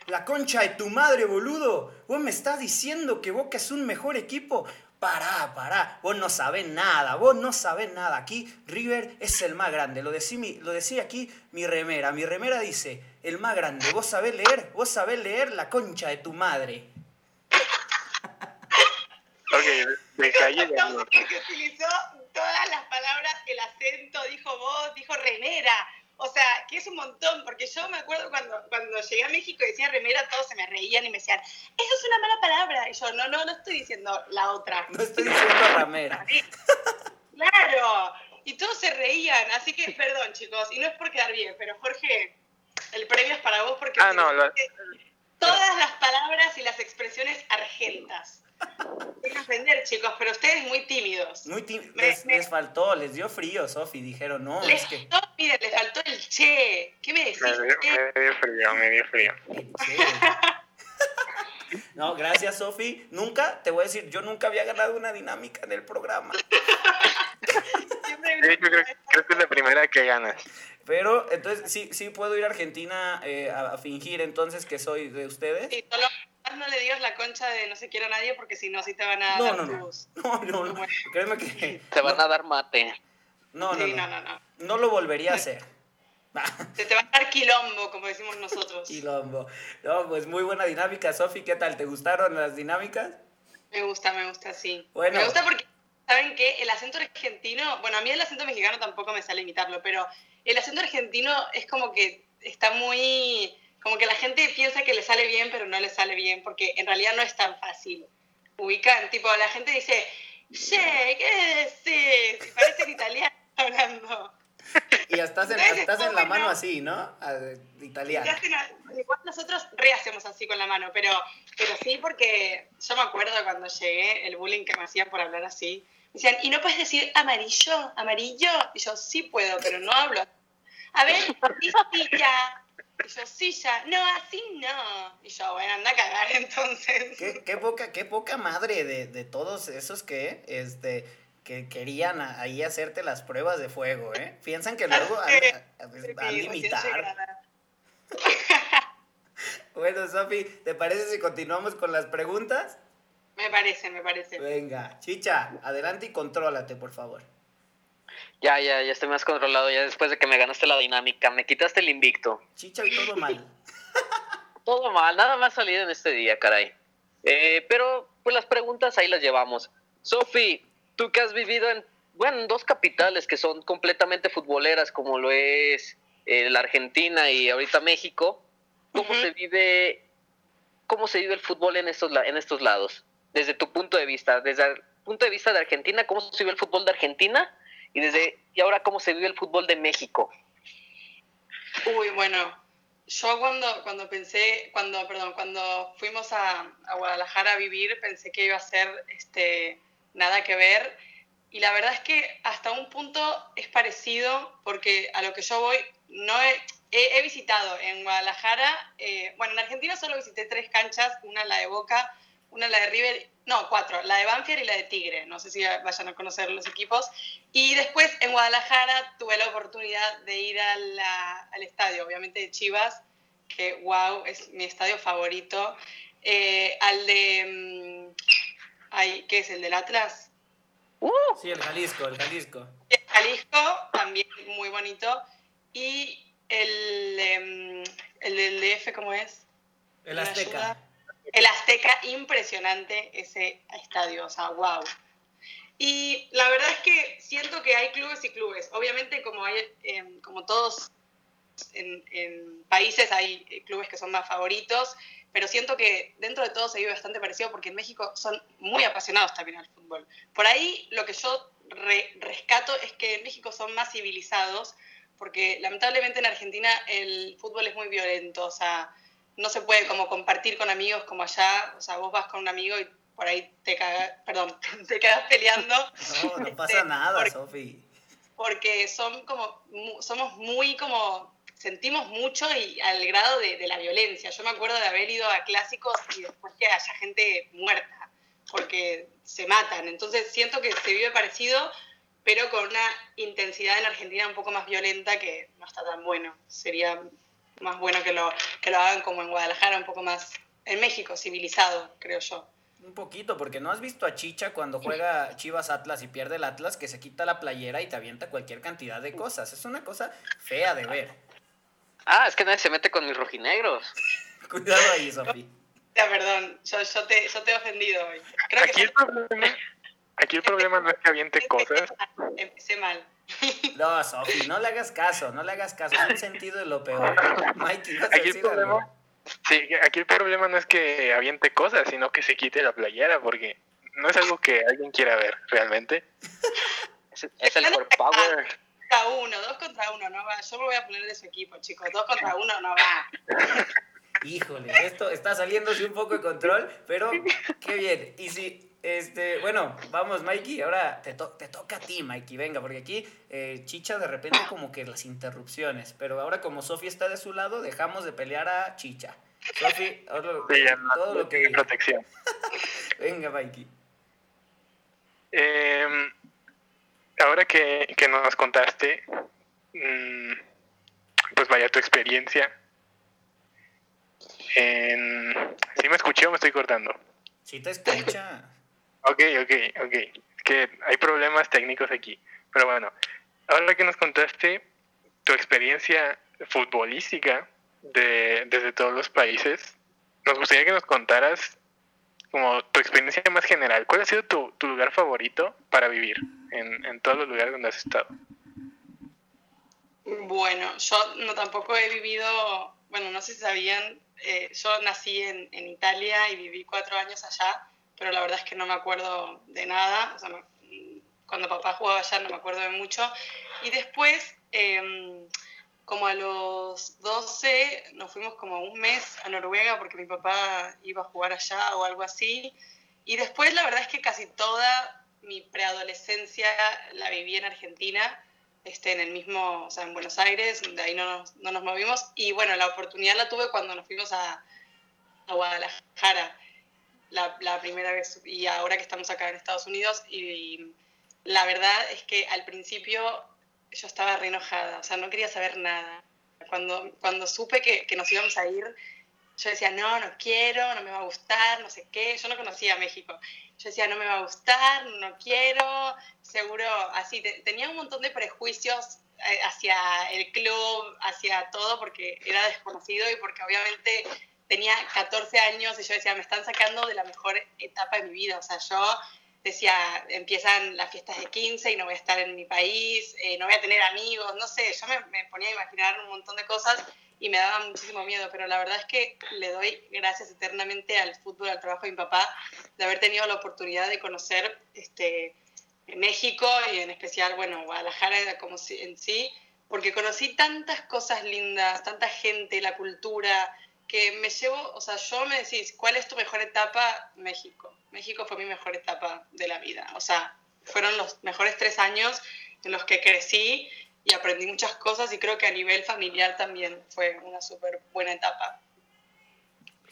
La concha de tu madre, boludo. Vos me estás diciendo que Boca es un mejor equipo. Pará, pará. Vos no sabés nada. Vos no sabés nada. Aquí River es el más grande. Lo decía, mi- lo decía aquí mi remera. Mi remera dice, el más grande. ¿Vos sabés leer? ¿Vos sabés leer la concha de tu madre? Ok, de calle de No, porque utilizó todas las palabras, el acento, dijo vos, dijo remera. O sea, que es un montón, porque yo me acuerdo cuando, cuando llegué a México y decía remera, todos se me reían y me decían, eso es una mala palabra. Y yo, no, no, no estoy diciendo la otra. No estoy diciendo ramera. Claro. Y todos se reían, así que perdón, chicos, y no es por quedar bien, pero Jorge, el premio es para vos porque Ah, no, lo- todas las palabras y las expresiones argentas. Sin ofender, chicos, pero ustedes muy tímidos. Muy tí- Me- les, me- les faltó, les dio frío, Sofi. Dijeron, no, Les es que. faltó, miren, les faltó el che. ¿Qué me decís? Me dio, che? me dio frío, me dio frío. No, gracias, Sofi. Nunca, te voy a decir, yo nunca había ganado una dinámica en el programa. Siempre De hecho, creo, creo que es la primera que ganas. Pero, entonces, sí, sí puedo ir a Argentina eh, a, a fingir entonces que soy de ustedes. Sí, solo no le digas la concha de no se quiere a nadie porque si no, sí te van a No, dar no, no. tus- No, no, no. Créeme que. Te van a dar mate. No, no, Sí, no. no, no, no. No lo volvería a hacer. Se te va a dar quilombo, como decimos nosotros. Quilombo. No, pues muy buena dinámica, Sofi. ¿Qué tal? ¿Te gustaron las dinámicas? Me gusta, me gusta, sí. Bueno. Me gusta porque, ¿saben qué? El acento argentino, bueno, a mí el acento mexicano tampoco me sale imitarlo, pero el acento argentino es como que está muy, como que la gente piensa que le sale bien, pero no le sale bien, porque en realidad no es tan fácil. Ubican, tipo, la gente dice, che, ¿qué decís? Y parecen italianos hablando. Y estás en, Entonces, estás en la mano así, ¿no? Y Italiano. Igual nosotros re hacemos así con la mano, pero, pero sí porque yo me acuerdo cuando llegué, el bullying que me hacían por hablar así. Me decían, ¿y no puedes decir amarillo, amarillo? Y yo, sí puedo, pero no hablo. A ver, ya. Y yo, sí, ya. No, así no. Y yo, bueno, anda a cagar entonces. ¿Qué, qué poca, qué poca madre de, de todos esos que, este, que querían a- ahí hacerte las pruebas de fuego, ¿eh? Piensan que luego han, Sí, han- Sí, han de recién imitar. llegada. Bueno, Sofi, ¿te parece si continuamos con las preguntas? Me parece, me parece. Venga, Chicha, adelante y contrólate, por favor. Ya, ya, ya estoy más controlado. Ya después de que me ganaste la dinámica, me quitaste el invicto. Chicha y todo mal. Todo mal, nada más salido en este día, caray. Eh, pero, pues las preguntas ahí las llevamos. Sofi, tú que has vivido en, bueno, en dos capitales que son completamente futboleras, como lo es eh, la Argentina y ahorita México, ¿cómo se vive, cómo se vive el fútbol en estos, en estos lados? Desde tu punto de vista, desde el punto de vista de Argentina, ¿cómo se vive el fútbol de Argentina? Y desde, y ahora, ¿cómo se vive el fútbol de México? Uy, bueno, yo cuando, cuando pensé, cuando, perdón, cuando fuimos a, a Guadalajara a vivir, pensé que iba a ser este, nada que ver. Y la verdad es que hasta un punto es parecido, porque a lo que yo voy, no he, he- he visitado en Guadalajara, eh, bueno, en Argentina solo visité tres canchas, una la de Boca, una la de River, no, cuatro, la de Banfield y la de Tigre, no sé si vayan a conocer los equipos. Y después en Guadalajara tuve la oportunidad de ir a la- al estadio, obviamente de Chivas, que wow, es mi estadio favorito. Eh, al de. mm, ay, ¿Qué es? ¿El del Atlas? ¡Uh! Sí, el Jalisco, el Jalisco. El Jalisco, también muy bonito. Y el, em, el del DF, ¿cómo es? El ¿Me Azteca. El Azteca, impresionante ese estadio, o sea, wow. Y la verdad es que siento que hay clubes y clubes. Obviamente, como hay, em, como todos en, en países, hay eh, clubes que son más favoritos, pero siento que dentro de todo se vive bastante parecido porque en México son muy apasionados también al fútbol. Por ahí lo que yo re- rescato es que en México son más civilizados, porque lamentablemente en Argentina el fútbol es muy violento, o sea, no se puede como compartir con amigos como allá, o sea, vos vas con un amigo y por ahí te cagas, perdón, te quedas peleando. No, no pasa Este, nada, porque- Sofi. porque son como, somos muy como, sentimos mucho y al grado de, de la violencia. Yo me acuerdo de haber ido a clásicos y después que haya gente muerta, porque se matan. Entonces siento que se vive parecido, pero con una intensidad en Argentina un poco más violenta que no está tan bueno. Sería más bueno que lo, que lo hagan como en Guadalajara, un poco más, en México, civilizado, creo yo. Un poquito, porque no has visto a Chicha cuando juega Chivas Atlas y pierde el Atlas que se quita la playera y te avienta cualquier cantidad de cosas. Es una cosa fea de ver. Ah, es que nadie se mete con mis rojinegros. Cuidado ahí, Sofi. Ya, perdón, yo, yo, te, yo te he ofendido hoy. Creo que Aquí el problema, aquí el problema no es que aviente cosas. Empecé mal. No, Sofi, no le hagas caso, no le hagas caso. Es un sentido de lo peor. Mikey, ¿ibas a Aquí el algo? problema, sí, aquí el problema no es que aviente cosas, sino que se quite la playera, porque no es algo que alguien quiera ver realmente. Es, es el core power. Contra uno, dos contra uno, no va. Yo me voy a poner de su equipo, chicos. Dos contra uno no va. Híjole, esto está saliéndose un poco de control, pero qué bien. Y si, este, bueno, vamos, Mikey, ahora te, te toca a ti, Mikey, venga, porque aquí eh, Chicha de repente como que las interrupciones, pero ahora como Sofía está de su lado, dejamos de pelear a Chicha. Sofi, todo lo que... Protección. venga, Mikey. Em, ahora que, que, nos contaste, mm, pues vaya tu experiencia en... ¿Sí me escuché o me estoy cortando? Sí te escucha. Ok, ok, ok. Que hay problemas técnicos aquí. Pero bueno, ahora que nos contaste tu experiencia futbolística de, desde todos los países, nos gustaría que nos contaras como tu experiencia más general. ¿Cuál ha sido tu, tu lugar favorito para vivir en, en todos los lugares donde has estado? Bueno, yo no tampoco he vivido, bueno, no sé si sabían, eh, yo nací en, en, Italia y viví cuatro años allá, pero la verdad es que no me acuerdo de nada. O sea, cuando papá jugaba allá no me acuerdo de mucho. Y después, eh, como a los 12, nos fuimos como un mes a Noruega porque mi papá iba a jugar allá o algo así. Y después, la verdad es que casi toda mi preadolescencia la viví en Argentina este, en el mismo, o sea, en Buenos Aires, de ahí no nos, no nos movimos. Y bueno, la oportunidad la tuve cuando nos fuimos a, a Guadalajara, la, primera vez, y ahora que estamos acá en Estados Unidos. Y, la verdad es que al principio yo estaba re o sea, no quería saber nada. Cuando, cuando supe que, que nos íbamos a ir, yo decía, no, no quiero, no me va a gustar, no sé qué. Yo no conocía México. Yo decía, no me va a gustar, no quiero, seguro, así. tenía un montón de prejuicios eh, hacia el club, hacia todo, porque era desconocido y porque obviamente tenía 14 años y yo decía, me están sacando de la mejor etapa de mi vida. O sea, yo decía, empiezan las fiestas de 15 y no voy a estar en mi país, eh, no voy a tener amigos, no sé, yo me, me ponía a imaginar un montón de cosas y me daba muchísimo miedo, pero la verdad es que le doy gracias eternamente al fútbol, al trabajo de mi papá, de haber tenido la oportunidad de conocer este, México y en especial, bueno, Guadalajara como en sí, porque conocí tantas cosas lindas, tanta gente, la cultura, que me llevo, o sea, yo me decís, ¿cuál es tu mejor etapa? México. México fue mi mejor etapa de la vida, o sea, fueron los mejores tres años en los que crecí y aprendí muchas cosas y creo que a nivel familiar también fue una súper buena etapa.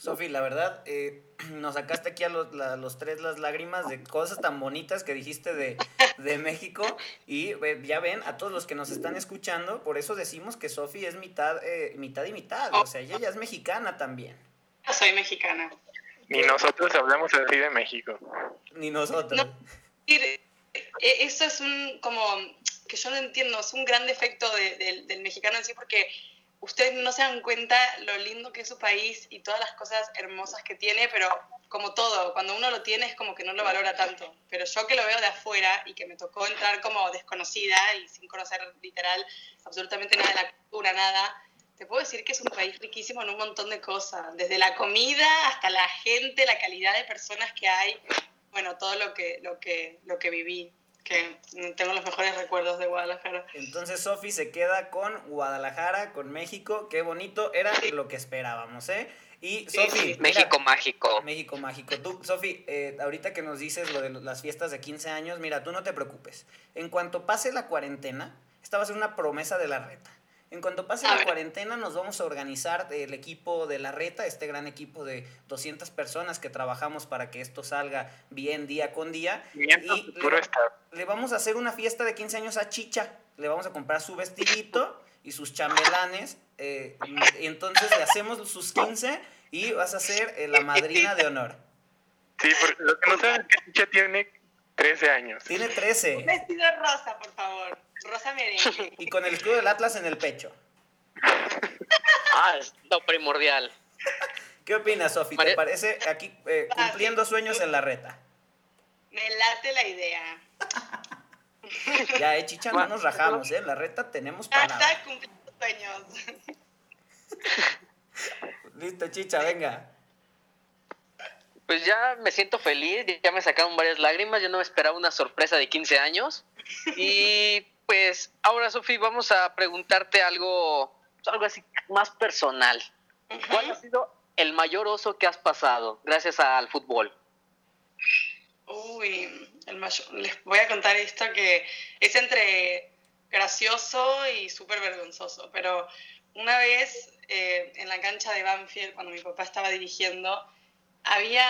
Sofi, la verdad, eh, nos sacaste aquí a los, los, tres las lágrimas de cosas tan bonitas que dijiste de, de México. Y eh, ya ven, a todos los que nos están escuchando, por eso decimos que Sofi es mitad, eh, mitad y mitad. O sea, ella ya es mexicana también. Yo soy mexicana. Ni nosotros hablamos así de México. Ni nosotros. eso es un como que yo no entiendo, es un gran defecto del mexicano en sí porque ustedes no se dan cuenta lo lindo que es su país y todas las cosas hermosas que tiene, pero como todo, cuando uno lo tiene es como que no lo valora tanto. Pero yo que lo veo de afuera y que me tocó entrar como desconocida y sin conocer literal absolutamente nada de la cultura, nada, te puedo decir que es un país riquísimo en un montón de cosas, desde la comida hasta la gente, la calidad de personas que hay, bueno, todo lo que, lo que, lo que viví que tengo los mejores recuerdos de Guadalajara. Entonces Sofi se queda con Guadalajara, con México, qué bonito, era lo que esperábamos, ¿eh? Y Sofi... México mágico. México mágico. Tú, Sofi, eh, ahorita que nos dices lo de las fiestas de 15 años, mira, tú no te preocupes. En cuanto pase la cuarentena, esta va a ser una promesa de la reta. En cuanto pase la cuarentena, nos vamos a organizar el equipo de la reta, este gran equipo de 200 personas que trabajamos para que esto salga bien día con día. y le, vamos a hacer una fiesta de 15 años a Chicha. Le vamos a comprar su vestidito y sus chambelanes. Eh, y entonces le hacemos sus 15 y vas a ser eh, la madrina de honor. Sí, porque lo que no saben es que Chicha tiene 13 años. Tiene 13. Un vestido rosa, por favor. Rosa merengue. Y con el escudo del Atlas en el pecho. Ah, es lo primordial. ¿Qué opinas, Sofi? ¿Te parece aquí eh, cumpliendo sueños en la reta? Me late la idea. ya, eh, Chicha, no nos rajamos, ¿eh? En la reta tenemos palabra. Hasta cumpliendo sueños. Listo, Chicha, venga. Pues ya me siento feliz, ya me sacaron varias lágrimas, yo no me esperaba una sorpresa de 15 años. Y pues ahora, Sofi, vamos a preguntarte algo, algo así más personal. ¿Cuál ha sido el mayor oso que has pasado gracias al fútbol? Uy, el mayor, les voy a contar esto que es entre gracioso y súper vergonzoso, pero una vez eh, en la cancha de Banfield, cuando mi papá estaba dirigiendo, había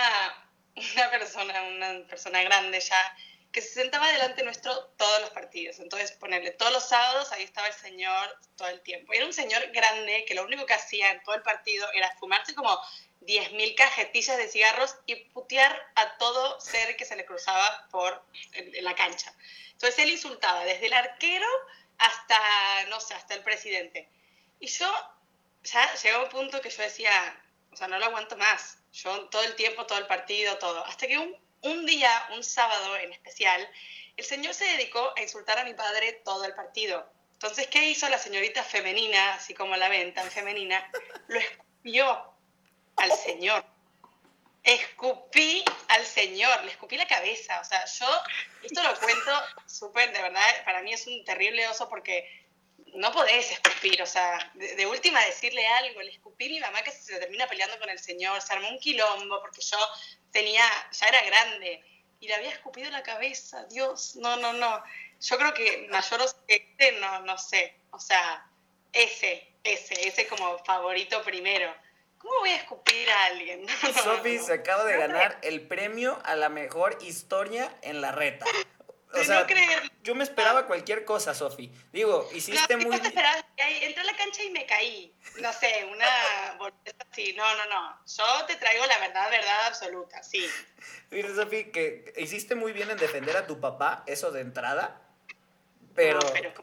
una persona, una persona grande ya, que se sentaba delante nuestro todos los partidos. Entonces, ponerle todos los sábados, ahí estaba el señor todo el tiempo. Y era un señor grande que lo único que hacía en todo el partido era fumarse como 10.000 cajetillas de cigarros y putear a todo ser que se le cruzaba por en, la cancha. Entonces él insultaba desde el arquero hasta, no sé, hasta el presidente. Y yo ya llegó un punto que yo decía, o sea, no lo aguanto más. Yo todo el tiempo, todo el partido, todo. Hasta que un, un día, un sábado en especial, el señor se dedicó a insultar a mi padre todo el partido. Entonces, ¿qué hizo la señorita femenina, así como la ven tan femenina? Lo escupió al señor. Escupí al señor, le escupí la cabeza. O sea, yo esto lo cuento súper, de verdad, para mí es un terrible oso porque no podés escupir, o sea, de, última decirle algo, le escupí a mi mamá que se termina peleando con el señor, se armó un quilombo porque yo tenía, ya era grande y le había escupido la cabeza, Dios, no, no, no. Yo creo que mayor este, no, no sé, o sea, ese, ese, ese como favorito primero. ¿Cómo voy a escupir a alguien? Sofi se acaba de ganar el premio a la mejor historia en la reta. O sea, yo me esperaba cualquier cosa, Sofi. Digo, hiciste muy bien. Entré a la cancha y me caí. No sé, una boleta así. No, no, no. Yo te traigo la verdad, verdad absoluta, sí. Mira, Sofi, que hiciste muy bien en defender a tu papá, eso de entrada. Pero. No, pero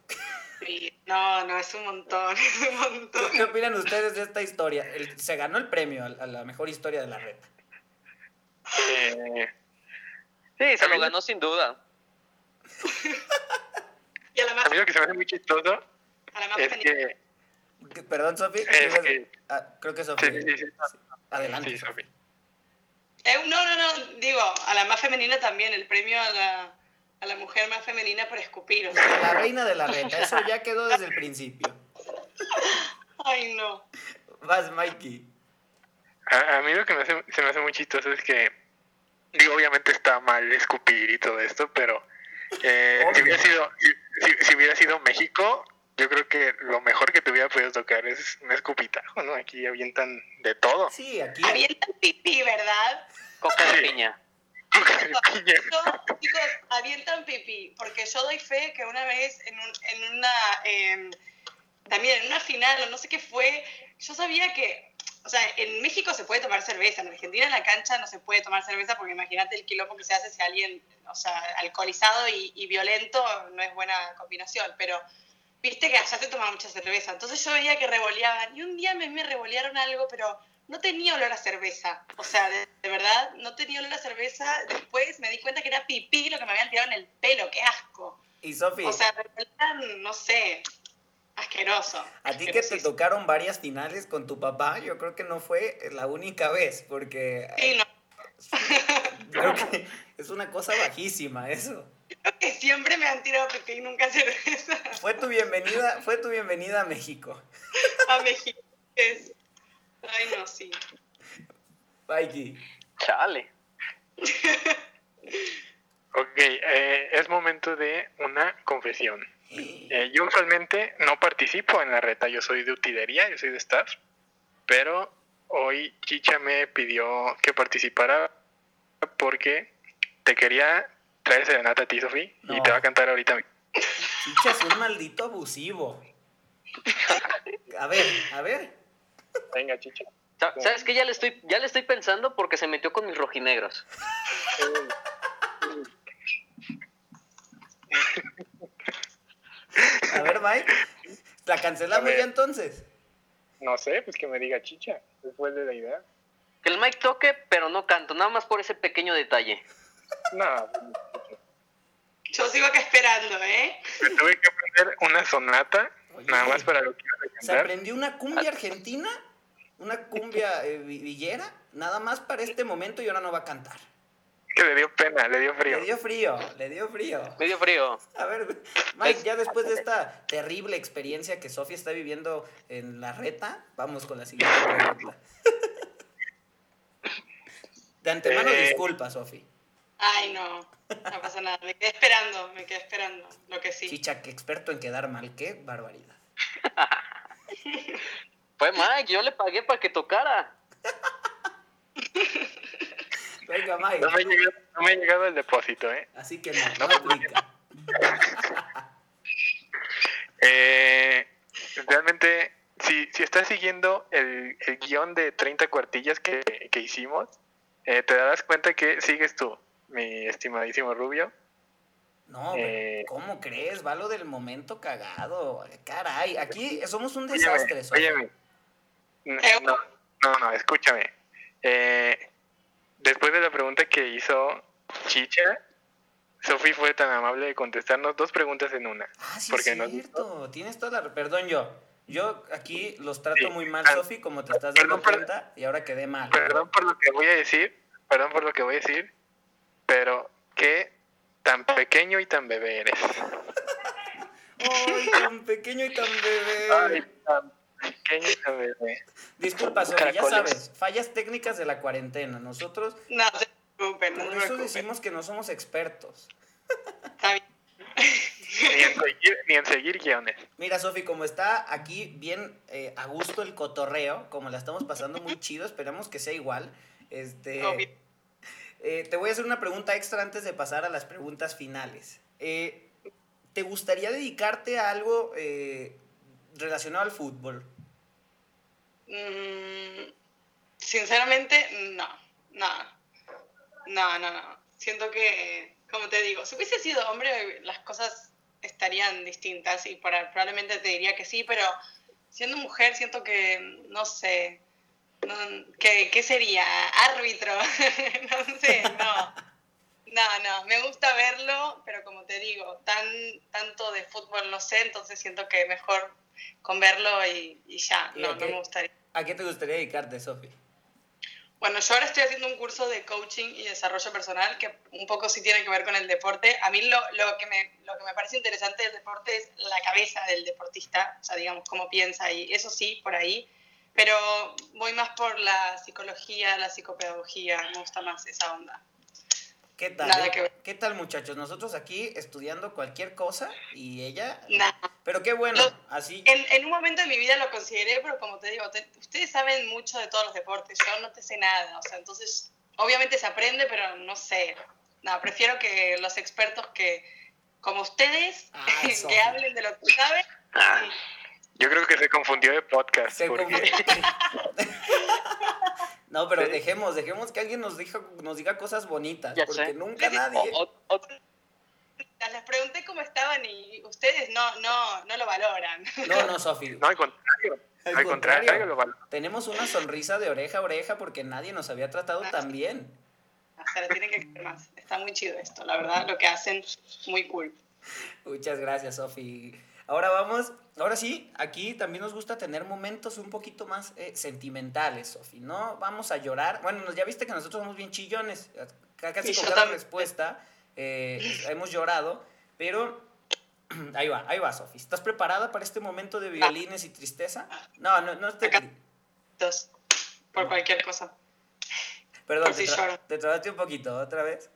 no, no, es un montón, es un montón. ¿Qué opinan ustedes de esta historia? se ganó el premio a, la mejor historia de la red. Eh, sí, se lo ganó sin duda. y a la más... A mí lo que se me hace muy chistoso a la más es que... Perdón, Sofi. Ah, creo que Sofi. Sí, sí, Adelante. Sí, Sofi. Eh, no, no, no, digo, a la más femenina también, el premio a la a la mujer más femenina por escupir. La reina de la reta, eso ya quedó desde el principio. Ay, no. Vas, Mikey. A, mí lo que me hace, se me hace muy chistoso es que, digo, obviamente está mal escupir y todo esto, pero eh, si, hubiera sido, si, hubiera sido México, yo creo que lo mejor que te hubiera podido tocar es un escupitajo, ¿no? Aquí avientan de todo. Sí, aquí. Avientan pipí, ¿verdad? Coca de piña. chicos, avientan pipí, porque yo doy fe que una vez en, un, en una, em, también en una final, o no sé qué fue, yo sabía que, o sea, en México se puede tomar cerveza, en Argentina en la cancha no se puede tomar cerveza porque imagínate el quilombo que se hace si alguien, o sea, alcoholizado y, y violento no es buena combinación, pero viste que allá se toma mucha cerveza, entonces yo veía que revoleaban y un día me, me revolearon algo, pero no tenía olor a cerveza. O sea, de, verdad, no tenía olor a cerveza. Después me di cuenta que era pipí lo que me habían tirado en el pelo. ¡Qué asco! Y Sofía. O sea, no sé, asqueroso. A ti que te tocaron varias finales con tu papá, yo creo que no fue la única vez, porque... Sí, no. Creo que es una cosa bajísima eso. Creo que siempre me han tirado pipí y nunca cerveza. Fue tu bienvenida, fue tu bienvenida a México. A México, es. Ay, no, sí. Mikey. Chale. ok, eh, es momento de una confesión. Eh, yo usualmente no participo en la reta, yo soy de utilería, yo soy de staff, pero hoy Chicha me pidió que participara porque te quería traer serenata a ti, Sofía, y te va a cantar ahorita. Chicha es un maldito abusivo. A ver, a ver. Venga, chicha. ¿Sabes qué? Ya le estoy, ya le estoy pensando porque se metió con mis rojinegros. Mike. ¿La cancelamos ya entonces? No sé, pues que me diga chicha, después de la idea. Que el Mike toque, pero no canto, nada más por ese pequeño detalle. No. Yo sigo acá esperando, ¿eh? Me tuve que aprender una sonata, nada más para lo que iba a cantar. ¿Se aprendió una cumbia argentina? una cumbia eh, villera, nada más para este momento y ahora no va a cantar. Que le dio pena, le dio frío. Le dio frío, le dio frío. Me dio frío. A ver, Mike, ya después de esta terrible experiencia que Sofía está viviendo en la reta, vamos con la siguiente pregunta. De antemano, Eh. disculpa, Sofi. Ay, no, no pasa nada. Me quedé esperando, me quedé esperando. Lo que sí. Chicha, que experto en quedar mal, qué barbaridad. Fue Mike, yo le pagué para que tocara. Venga, Mike. No me, ha llegado, no me ha llegado el depósito, ¿eh? Así que no, no aplica. Eh, realmente, si, si estás siguiendo el, el guion de 30 cuartillas que, que hicimos, eh, te darás cuenta que sigues tú, mi estimadísimo Rubio. No, Eh. ¿cómo crees? Va lo del momento cagado. Caray, aquí somos un Óyeme, desastre, óyeme. No, no, no, escúchame. Eh, después de la pregunta que hizo Chicha, Sofi fue tan amable de contestarnos dos preguntas en una. Ah, sí, porque es nos cierto. Tienes toda la... Perdón yo. Yo aquí los trato Sí. muy mal, Ah, Sofi, como te estás dando cuenta, y ahora quedé mal. Perdón por lo que voy a decir, perdón por lo que voy a decir, pero qué tan pequeño y tan bebé eres. ¡Ay, tan pequeño y tan bebé! Ay, tan bebé. Disculpa, Sofi, ya sabes, fallas técnicas de la cuarentena. Nosotros No se preocupen, no por eso preocupen. decimos que no somos expertos. Está bien. Ni en seguir, ni en seguir guiones. Mira, Sofi, como está aquí bien eh, a gusto el cotorreo, como la estamos pasando muy chido, esperamos que sea igual. Este, eh, te voy a hacer una pregunta extra antes de pasar a las preguntas finales. Eh, ¿Te gustaría dedicarte a algo eh, relacionado al fútbol? Mm, sinceramente, no. No. No, no, no. Siento que, como te digo, si hubiese sido hombre, las cosas estarían distintas y para- probablemente te diría que sí, pero siendo mujer siento que, no sé, no, ¿qué, qué sería? ¿Árbitro? no sé, no. No, no, me gusta verlo, pero como te digo, tan, tanto de fútbol no sé, entonces siento que mejor con verlo y, y ya, ¿Y no, no me gustaría. ¿A qué te gustaría dedicarte, Sofi? Bueno, yo ahora estoy haciendo un curso de coaching y desarrollo personal que un poco sí tiene que ver con el deporte. A mí lo, lo, que, me, lo que me parece interesante del deporte es la cabeza del deportista, o sea, digamos, cómo piensa y eso sí, por ahí. Pero voy más por la psicología, la psicopedagogía, me gusta más esa onda. ¿Qué tal? Nada eh? que ver. ¿Qué tal, muchachos? Nosotros aquí estudiando cualquier cosa y ella... Nah. Pero qué bueno, Lo- así... En, en un momento de mi vida lo consideré, pero como te digo, te- ustedes saben mucho de todos los deportes, yo no te sé nada, o sea, entonces, obviamente se aprende, pero no sé. No, prefiero que los expertos que, como ustedes, Ah, que hablen de lo que saben. Ah. y- Yo creo que se confundió de podcast. Se porque- confundió. no, pero Sí. dejemos, dejemos que alguien nos diga, nos diga cosas bonitas, Ya porque sé. nunca sí. nadie... O- o- o- les pregunté cómo estaban y ustedes no, no, no lo valoran. No, no, Sofi. No, al contrario. Al Al, contrario. contrario, lo valoro. Tenemos una sonrisa de oreja a oreja porque nadie nos había tratado Ah, tan bien. Le tienen que creer más. Está muy chido esto, la verdad, lo que hacen, muy cool. Muchas gracias, Sofi. Ahora vamos, ahora sí, aquí también nos gusta tener momentos un poquito más eh, sentimentales, Sofi. No vamos a llorar. Bueno, ya viste que nosotros somos bien chillones. Ca- Casi con cada respuesta eh, hemos llorado, pero ahí va, ahí va, Sofi. ¿Estás preparada para este momento de violines y tristeza? No, no, no estoy... Acá. Dos, por cualquier cosa. Perdón, te, tra- te trabaste un poquito, otra vez.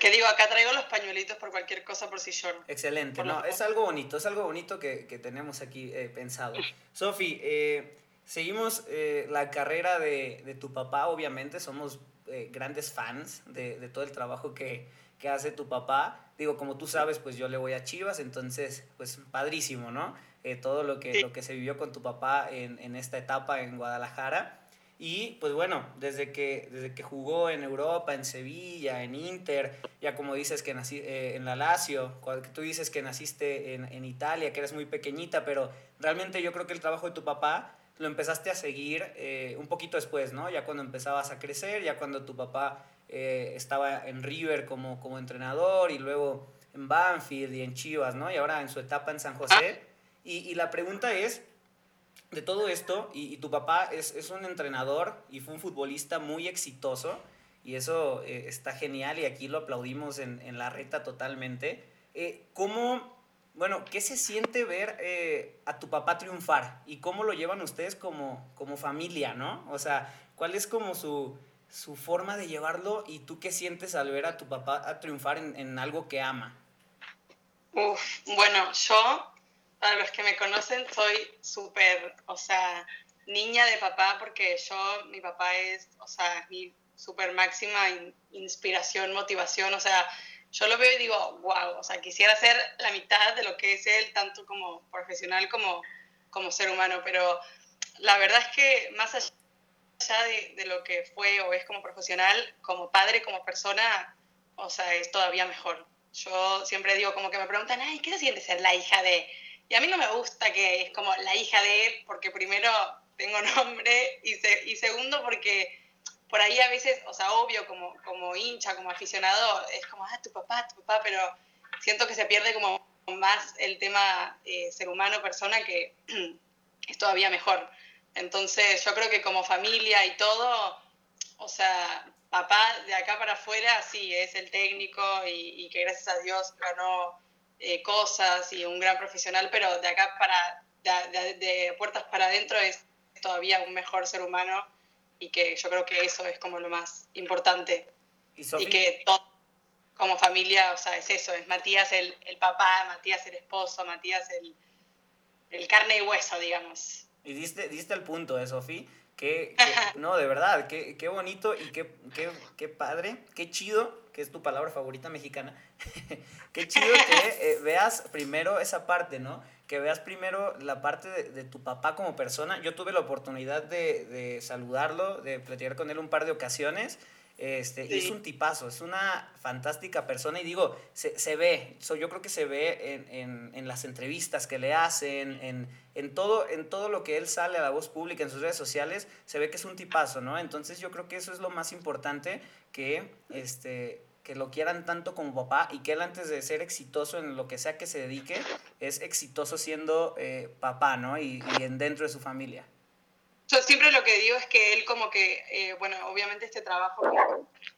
Que digo, acá traigo los pañuelitos por cualquier cosa por si lloro. Excelente, Por no, es algo bonito, es algo bonito que, que tenemos aquí eh, pensado. Sofi, eh, seguimos eh, la carrera de, de tu papá, obviamente, somos eh, grandes fans de, de todo el trabajo que, que hace tu papá. Digo, como tú sabes, pues yo le voy a Chivas, entonces, pues padrísimo, ¿no? Eh, todo lo que, Sí. lo que se vivió con tu papá en, en esta etapa en Guadalajara. Y pues bueno, desde que, desde que jugó en Europa, en Sevilla, en Inter, ya como dices que nací eh, en la Lazio, que tú dices que naciste en, en Italia, que eres muy pequeñita, pero realmente yo creo que el trabajo de tu papá lo empezaste a seguir eh, un poquito después, ¿no? Ya cuando empezabas a crecer, ya cuando tu papá eh, estaba en River como, como entrenador y luego en Banfield y en Chivas, ¿no? Y ahora en su etapa en San José. Y, y la pregunta es, de todo esto, y, y tu papá es, es un entrenador y fue un futbolista muy exitoso, y eso eh, está genial y aquí lo aplaudimos en, en la reta totalmente. Eh, ¿Cómo, bueno, qué se siente ver eh, a tu papá triunfar y cómo lo llevan ustedes como, como familia, ¿no? O sea, ¿cuál es como su, su forma de llevarlo y tú qué sientes al ver a tu papá triunfar en, en algo que ama. Uf, bueno, yo, para los que me conocen, soy súper, o sea, niña de papá porque yo, mi papá es, o sea, mi súper máxima in- inspiración, motivación, o sea, yo lo veo y digo, wow, o sea, quisiera ser la mitad de lo que es él, tanto como profesional como, como ser humano, pero la verdad es que más allá de, de lo que fue o es como profesional, como padre, como persona, o sea, es todavía mejor. Yo siempre digo, como que me preguntan, ay, ¿qué se siente ser la hija de? Y a mí no me gusta que es como la hija de él, porque primero tengo nombre y, se- y segundo porque por ahí a veces, o sea, obvio, como, como hincha, como aficionado, es como, ah, tu papá, tu papá, pero siento que se pierde como más el tema eh, ser humano, persona, que es todavía mejor. Entonces, yo creo que como familia y todo, o sea, papá de acá para afuera sí es el técnico y, y que gracias a Dios ganó eh, cosas y un gran profesional, pero de acá para, de, de- de puertas para adentro es todavía un mejor ser humano y que yo creo que eso es como lo más importante Y y que todo como familia, o sea, es eso, es Matías el, el papá, Matías el esposo, Matías el, el carne y hueso, digamos. y diste, diste el punto, ¿eh, Sofi? Que, que- no, de verdad, qué, qué bonito y qué, qué, qué padre, qué chido, que es tu palabra favorita mexicana, qué chido que eh, veas primero esa parte, ¿no? Que veas primero la parte de, de tu papá como persona. Yo tuve la oportunidad de, de saludarlo, de platicar con él un par de ocasiones. Este, y es un tipazo, es una fantástica persona y digo, se, se ve, so, yo creo que se ve en, en- en las entrevistas que le hacen, en, en, todo, en todo lo que él sale a la voz pública, en sus redes sociales, se ve que es un tipazo, ¿no? Entonces yo creo que eso es lo más importante, que, este, que lo quieran tanto como papá y que él antes de ser exitoso en lo que sea que se dedique, es exitoso siendo eh, papá, ¿no? Y, y en, dentro de su familia. Yo siempre lo que digo es que él como que, eh, bueno, obviamente este trabajo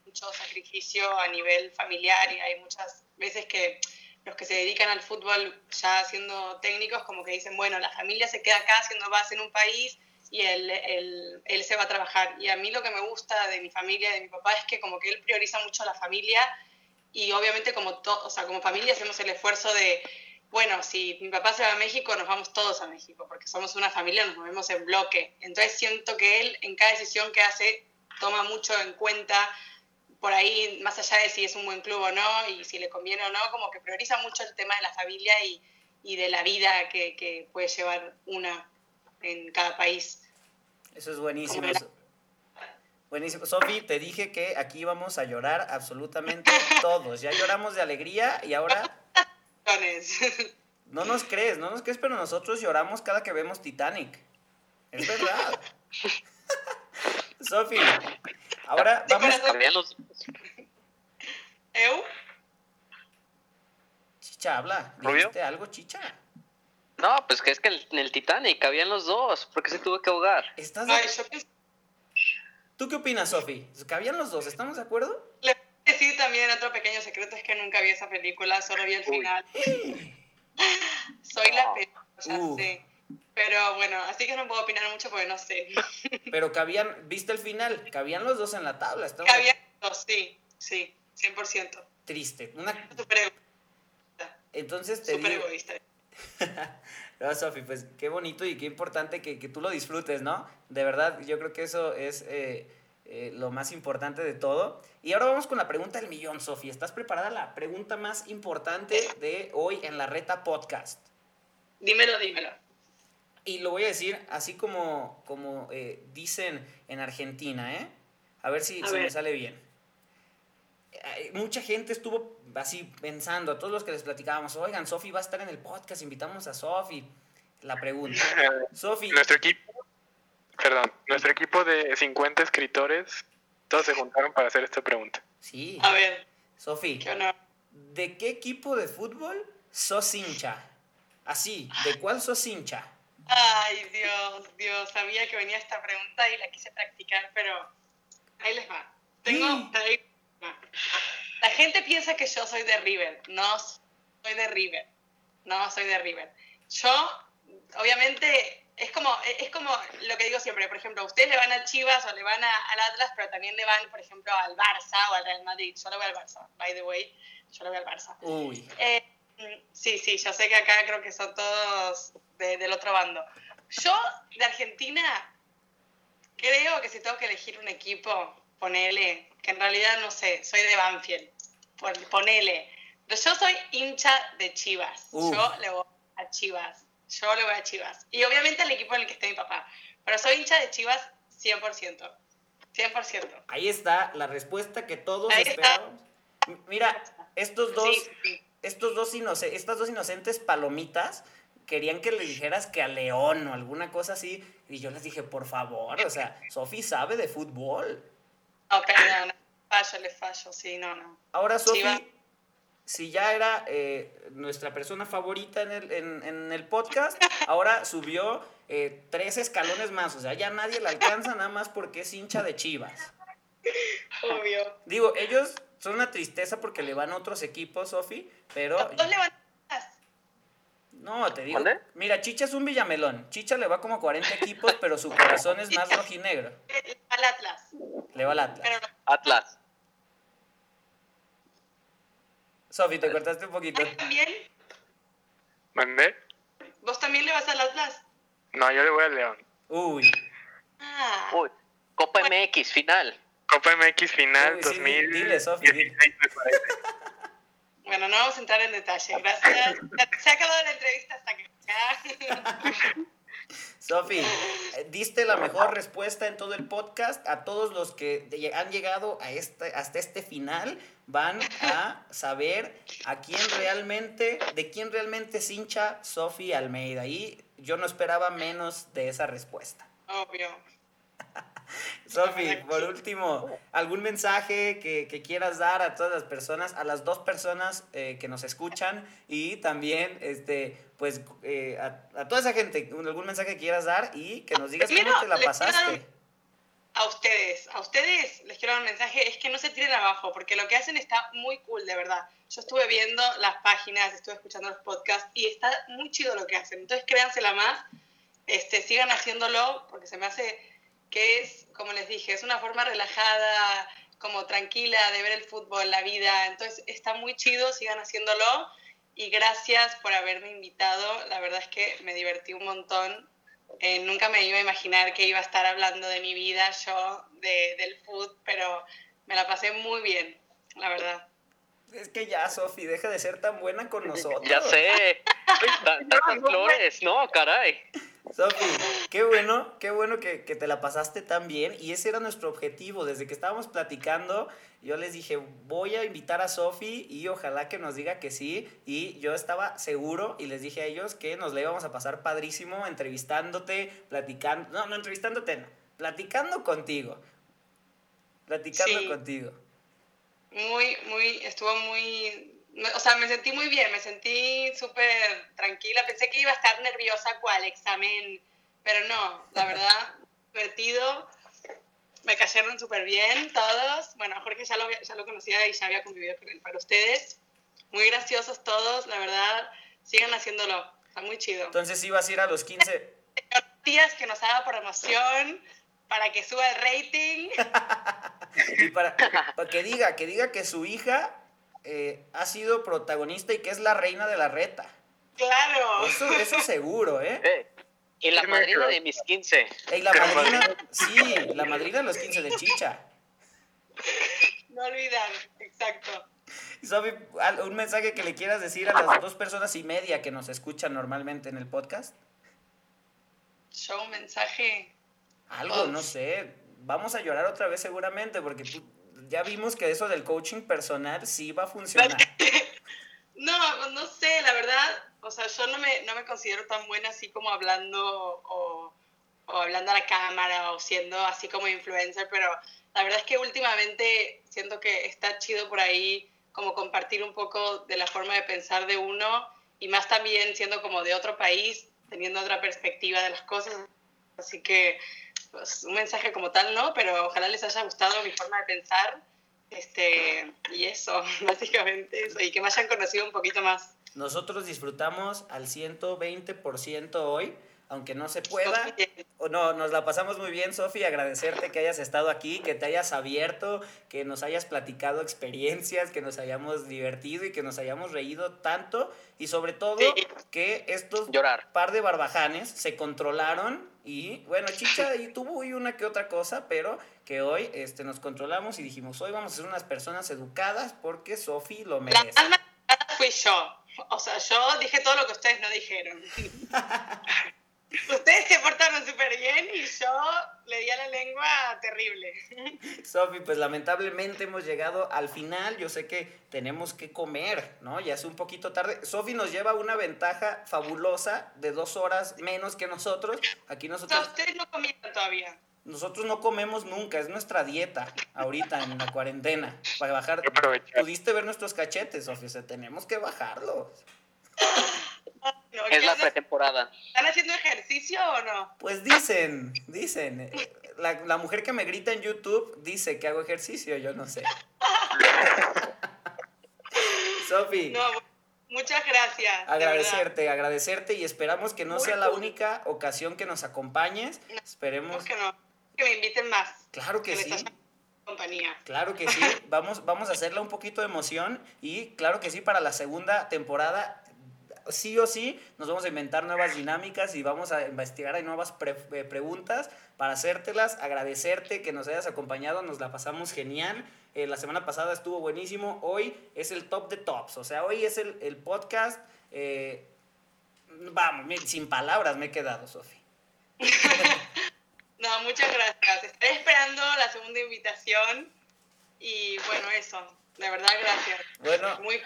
mucho sacrificio a nivel familiar y hay muchas veces que los que se dedican al fútbol ya siendo técnicos como que dicen, bueno, la familia se queda acá haciendo base en un país y él, él, él se va a trabajar. Y a mí lo que me gusta de mi familia, de mi papá, es que como que él prioriza mucho a la familia y obviamente como, o sea, como familia hacemos el esfuerzo de, bueno, si mi papá se va a México, nos vamos todos a México, porque somos una familia, nos movemos en bloque. Entonces siento que él en cada decisión que hace toma mucho en cuenta, por ahí, más allá de si es un buen club o no, y si le conviene o no, como que prioriza mucho el tema de la familia y, y de la vida que, que puede llevar una en cada país. Eso es buenísimo. Buenísimo. Sofi, te dije que aquí íbamos a llorar absolutamente todos. Ya lloramos de alegría y ahora No nos crees, no nos crees, pero nosotros lloramos cada que vemos Titanic. Es verdad. Sofi, ahora vamos. los- ¿Eu? Chicha, habla. ¿Rubio? ¿Dijiste algo, chicha? No, pues que es que el- en el Titanic habían los dos. ¿Por qué se tuvo que ahogar? ¿Estás de- Ay, yo pensé ¿Tú qué opinas, Sofi? ¿Cabían los dos? ¿Estamos de acuerdo? Le decir también otro pequeño secreto, es que nunca vi esa película, solo vi el final. Soy la peor, ya Uh. sé. Pero bueno, así que no puedo opinar mucho porque no sé. Pero cabían, ¿viste el final? Cabían los dos en la tabla. Estamos Había dos, sí, sí, 100%. triste. Una... Súper egoísta. Entonces te Súper digo... egoísta. No, Sofi, pues qué bonito y qué importante que, que tú lo disfrutes, ¿no? De verdad, yo creo que eso es eh, eh, lo más importante de todo. Y ahora vamos con la pregunta del millón, Sofi. ¿Estás preparada? La pregunta más importante de hoy en la Reta Podcast. Dímelo, dímelo. Y lo voy a decir así como, como eh, dicen en Argentina, ¿eh? A ver si, A si me sale bien. Mucha gente estuvo así pensando, a todos los que les platicábamos, oigan, Sofi va a estar en el podcast, invitamos a Sofi. La pregunta. Sofi, Nuestro equipo, perdón, nuestro equipo de 50 escritores, todos se juntaron para hacer esta pregunta. sí, A ver, Sofi. ¿de qué equipo de fútbol sos hincha? Así, ¿de cuál sos hincha? Ay, Dios, Dios, sabía que venía esta pregunta y la quise practicar, pero ahí les va. Tengo, ahí va. La gente piensa que yo soy de River, no soy de River, no soy de River. Yo, obviamente, es como como, es como lo que digo siempre, por ejemplo, ustedes le van a Chivas o le van a, al Atlas, pero también le van, por ejemplo, al Barça o al Real Madrid. Yo le voy al Barça, by the way, yo le voy al Barça. Uy. Eh, sí, sí, yo sé que acá creo que son todos de- del otro bando. Yo, de Argentina, creo que si tengo que elegir un equipo, ponele, que en realidad no sé, soy de Banfield, pon- ponele. Pero yo soy hincha de Chivas. Uf. Yo le voy a Chivas. Yo le voy a Chivas. Y obviamente al equipo en el que esté mi papá. Pero soy hincha de Chivas 100%. 100%. Ahí está la respuesta que todos Ahí está. M- Mira, estos dos, Sí, sí. estos dos estas dos inocentes palomitas querían que le dijeras que a León o alguna cosa así. Y yo les dije, por favor, o sea, Sofi sabe de fútbol. No, perdón. Fallo, le fallo. Sí, no, no. Ahora, Sofi. Si ya era eh, nuestra persona favorita en el, en, en el podcast, ahora subió eh, tres escalones más. O sea, ya nadie la alcanza nada más porque es hincha de Chivas. Obvio. Digo, ellos son una tristeza porque le van a otros equipos, Sofi, pero levantadas. no, te digo. ¿Mande? Mira, Chicha es un villamelón. Chicha le va como 40 equipos, pero su corazón es más rojinegro. Al Atlas. Le va al Atlas. Pero no. Atlas. Sofi, te cortaste un poquito. ¿Vos también? ¿Mandé? ¿Vos también le vas al Atlas? No, yo le voy al León. Uy. Ah. Uy, Copa MX, final. Copa MX final Uy, sí, 2000. dile, Sofi. Bueno, no vamos a entrar en detalle. Gracias. Se ha acabado la entrevista hasta acá. Sofi, eh, diste la mejor respuesta en todo el podcast. A todos los que han llegado a este, hasta este final van a saber a quién realmente, de quién realmente es hincha Sofi Almeida. Y yo no esperaba menos de esa respuesta. Obvio. Sofi, por último, ¿algún mensaje que, que quieras dar a todas las personas, a las dos personas eh, que nos escuchan y también, este, pues, eh, a, a toda esa gente, algún mensaje que quieras dar y que nos digas cómo te la pasaste? un- A ustedes, a ustedes les quiero dar un mensaje, es que no se tiren abajo, porque lo que hacen está muy cool, de verdad. Yo estuve viendo las páginas, estuve escuchando los podcasts y está muy chido lo que hacen. Entonces créansela más, este, sigan haciéndolo, porque se me hace que es, como les dije, es una forma relajada, como tranquila de ver el fútbol, la vida. Entonces está muy chido, sigan haciéndolo. Y gracias por haberme invitado. La verdad es que me divertí un montón. Eh, nunca me iba a imaginar que iba a estar hablando de mi vida yo, de, del food, pero me la pasé muy bien, la verdad. Es que ya, Sofi, deja de ser tan buena con nosotros. Ya sé. Tantas flores, no, caray. Sofi, qué bueno, qué bueno que, que te la pasaste tan bien y ese era nuestro objetivo. Desde que estábamos platicando, yo les dije, voy a invitar a Sofi y ojalá que nos diga que sí. Y yo estaba seguro y les dije a ellos que nos la íbamos a pasar padrísimo entrevistándote, platicando, no, no entrevistándote, no, platicando contigo. Platicando Sí. contigo. Muy, muy, estuvo muy, o sea, me sentí muy bien, me sentí súper tranquila. Pensé que iba a estar nerviosa cual examen, pero no, la verdad, divertido. Me cayeron súper bien todos. Bueno, Jorge ya lo, ya lo conocía y ya había convivido con él. Para ustedes, muy graciosos todos, la verdad, sigan haciéndolo. Está muy chido. Entonces ibas a ir a los 15. Tías que nos haga promoción para que suba el rating. Y para, para que diga, que diga que su hija eh, ha sido protagonista y que es la reina de la reta. Claro. Eso, eso seguro, ¿eh? Eh, y la madrina de mis 15. Ey, la madrina, sí, la madrina de los 15 de Chicha. No olvidan, exacto. Y Sofi, al- un mensaje que le quieras decir a las dos personas y media que nos escuchan normalmente en el podcast. Yo un mensaje. Algo, no sé. Vamos a llorar otra vez seguramente porque tú- ya vimos que eso del coaching personal sí va a funcionar. No, no sé, la verdad, o sea, yo no me, no me considero tan buena así como hablando o, o hablando a la cámara o siendo así como influencer, pero la verdad es que últimamente siento que está chido por ahí como compartir un poco de la forma de pensar de uno y más también siendo como de otro país, teniendo otra perspectiva de las cosas. Así que pues, un mensaje como tal no, pero ojalá les haya gustado mi forma de pensar. Este, y eso, básicamente eso, y que me hayan conocido un poquito más. Nosotros disfrutamos al 120% hoy aunque no se pueda. O no, nos la pasamos muy bien, Sofi, agradecerte que hayas estado aquí, que te hayas abierto, que nos hayas platicado experiencias, que nos hayamos divertido y que nos hayamos reído tanto y sobre todo que estos Llorar. par de barbajanes se controlaron y bueno, Chicha y tuvo y una que otra cosa, pero que hoy este, nos controlamos y dijimos, hoy vamos a ser unas personas educadas porque Sofi lo merece. La más fui yo. O sea, yo dije todo lo que ustedes no dijeron. Ustedes se portaron súper bien y yo le di a la lengua terrible. Sofi, pues lamentablemente hemos llegado al final. Yo sé que tenemos que comer, ¿no? Ya es un poquito tarde. Sofi nos lleva una ventaja fabulosa de dos horas menos que nosotros. Aquí nosotros... Ustedes no comieron todavía. Nosotros no comemos nunca, es nuestra dieta ahorita en la cuarentena. Para bajar. Pudiste ver nuestros cachetes, Sofi, o sea, tenemos que bajarlos. No, Es ¿qué la pretemporada. ¿Están haciendo ejercicio o no? Pues dicen, dicen. La, la mujer que me grita en YouTube dice que hago ejercicio, yo no sé. Sofi, No, muchas gracias. agradecerte, agradecerte y esperamos que no Muy sea la única ocasión que nos acompañes. Esperemos. ¿Cómo que no? Que me inviten más. Claro que Que sí. compañía. Claro que sí, vamos, vamos a hacerle un poquito de emoción y claro que sí, para la segunda temporada, sí o sí, nos vamos a inventar nuevas dinámicas y vamos a investigar, hay nuevas pre- eh, preguntas para hacértelas, agradecerte que nos hayas acompañado, nos la pasamos genial, Eh, la semana pasada estuvo buenísimo, hoy es el top de tops, o sea, hoy es el, el podcast, eh, vamos, sin palabras me he quedado, Sofi. No, muchas gracias. Estaré esperando la segunda invitación. Y bueno, eso. De verdad, gracias. Bueno, Muy.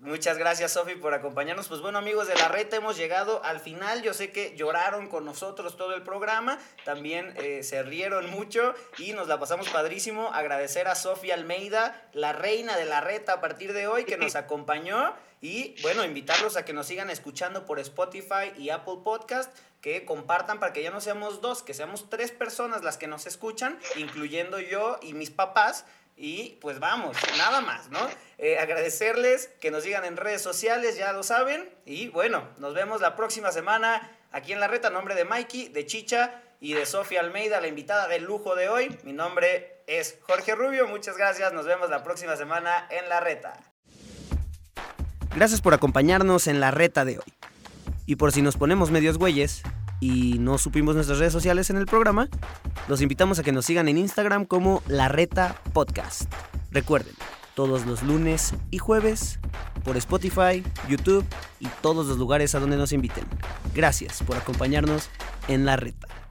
Muchas gracias, Sofi, por acompañarnos. Pues bueno, amigos de la reta, hemos llegado al final. Yo sé que lloraron con nosotros todo el programa, también eh, se rieron mucho y nos la pasamos padrísimo. Agradecer a Sofi Almeida, la reina de la reta a partir de hoy, que nos acompañó. Y bueno, invitarlos a que nos sigan escuchando por Spotify y Apple Podcast, que compartan para que ya no seamos dos, que seamos tres personas las que nos escuchan, incluyendo yo y mis papás. Y pues vamos, nada más, ¿no? Eh, agradecerles que nos sigan en redes sociales, ya lo saben. Y bueno, nos vemos la próxima semana aquí en La Reta, a nombre de Mikey, de Chicha y de Sofía Almeida, la invitada del lujo de hoy. Mi nombre es Jorge Rubio, muchas gracias, nos vemos la próxima semana en La Reta. Gracias por acompañarnos en La Reta de hoy. Y por si nos ponemos medios güeyes y no supimos nuestras redes sociales en el programa, los invitamos a que nos sigan en Instagram como La Reta Podcast. Recuerden, todos los lunes y jueves por Spotify, YouTube y todos los lugares a donde nos inviten. Gracias por acompañarnos en La Reta.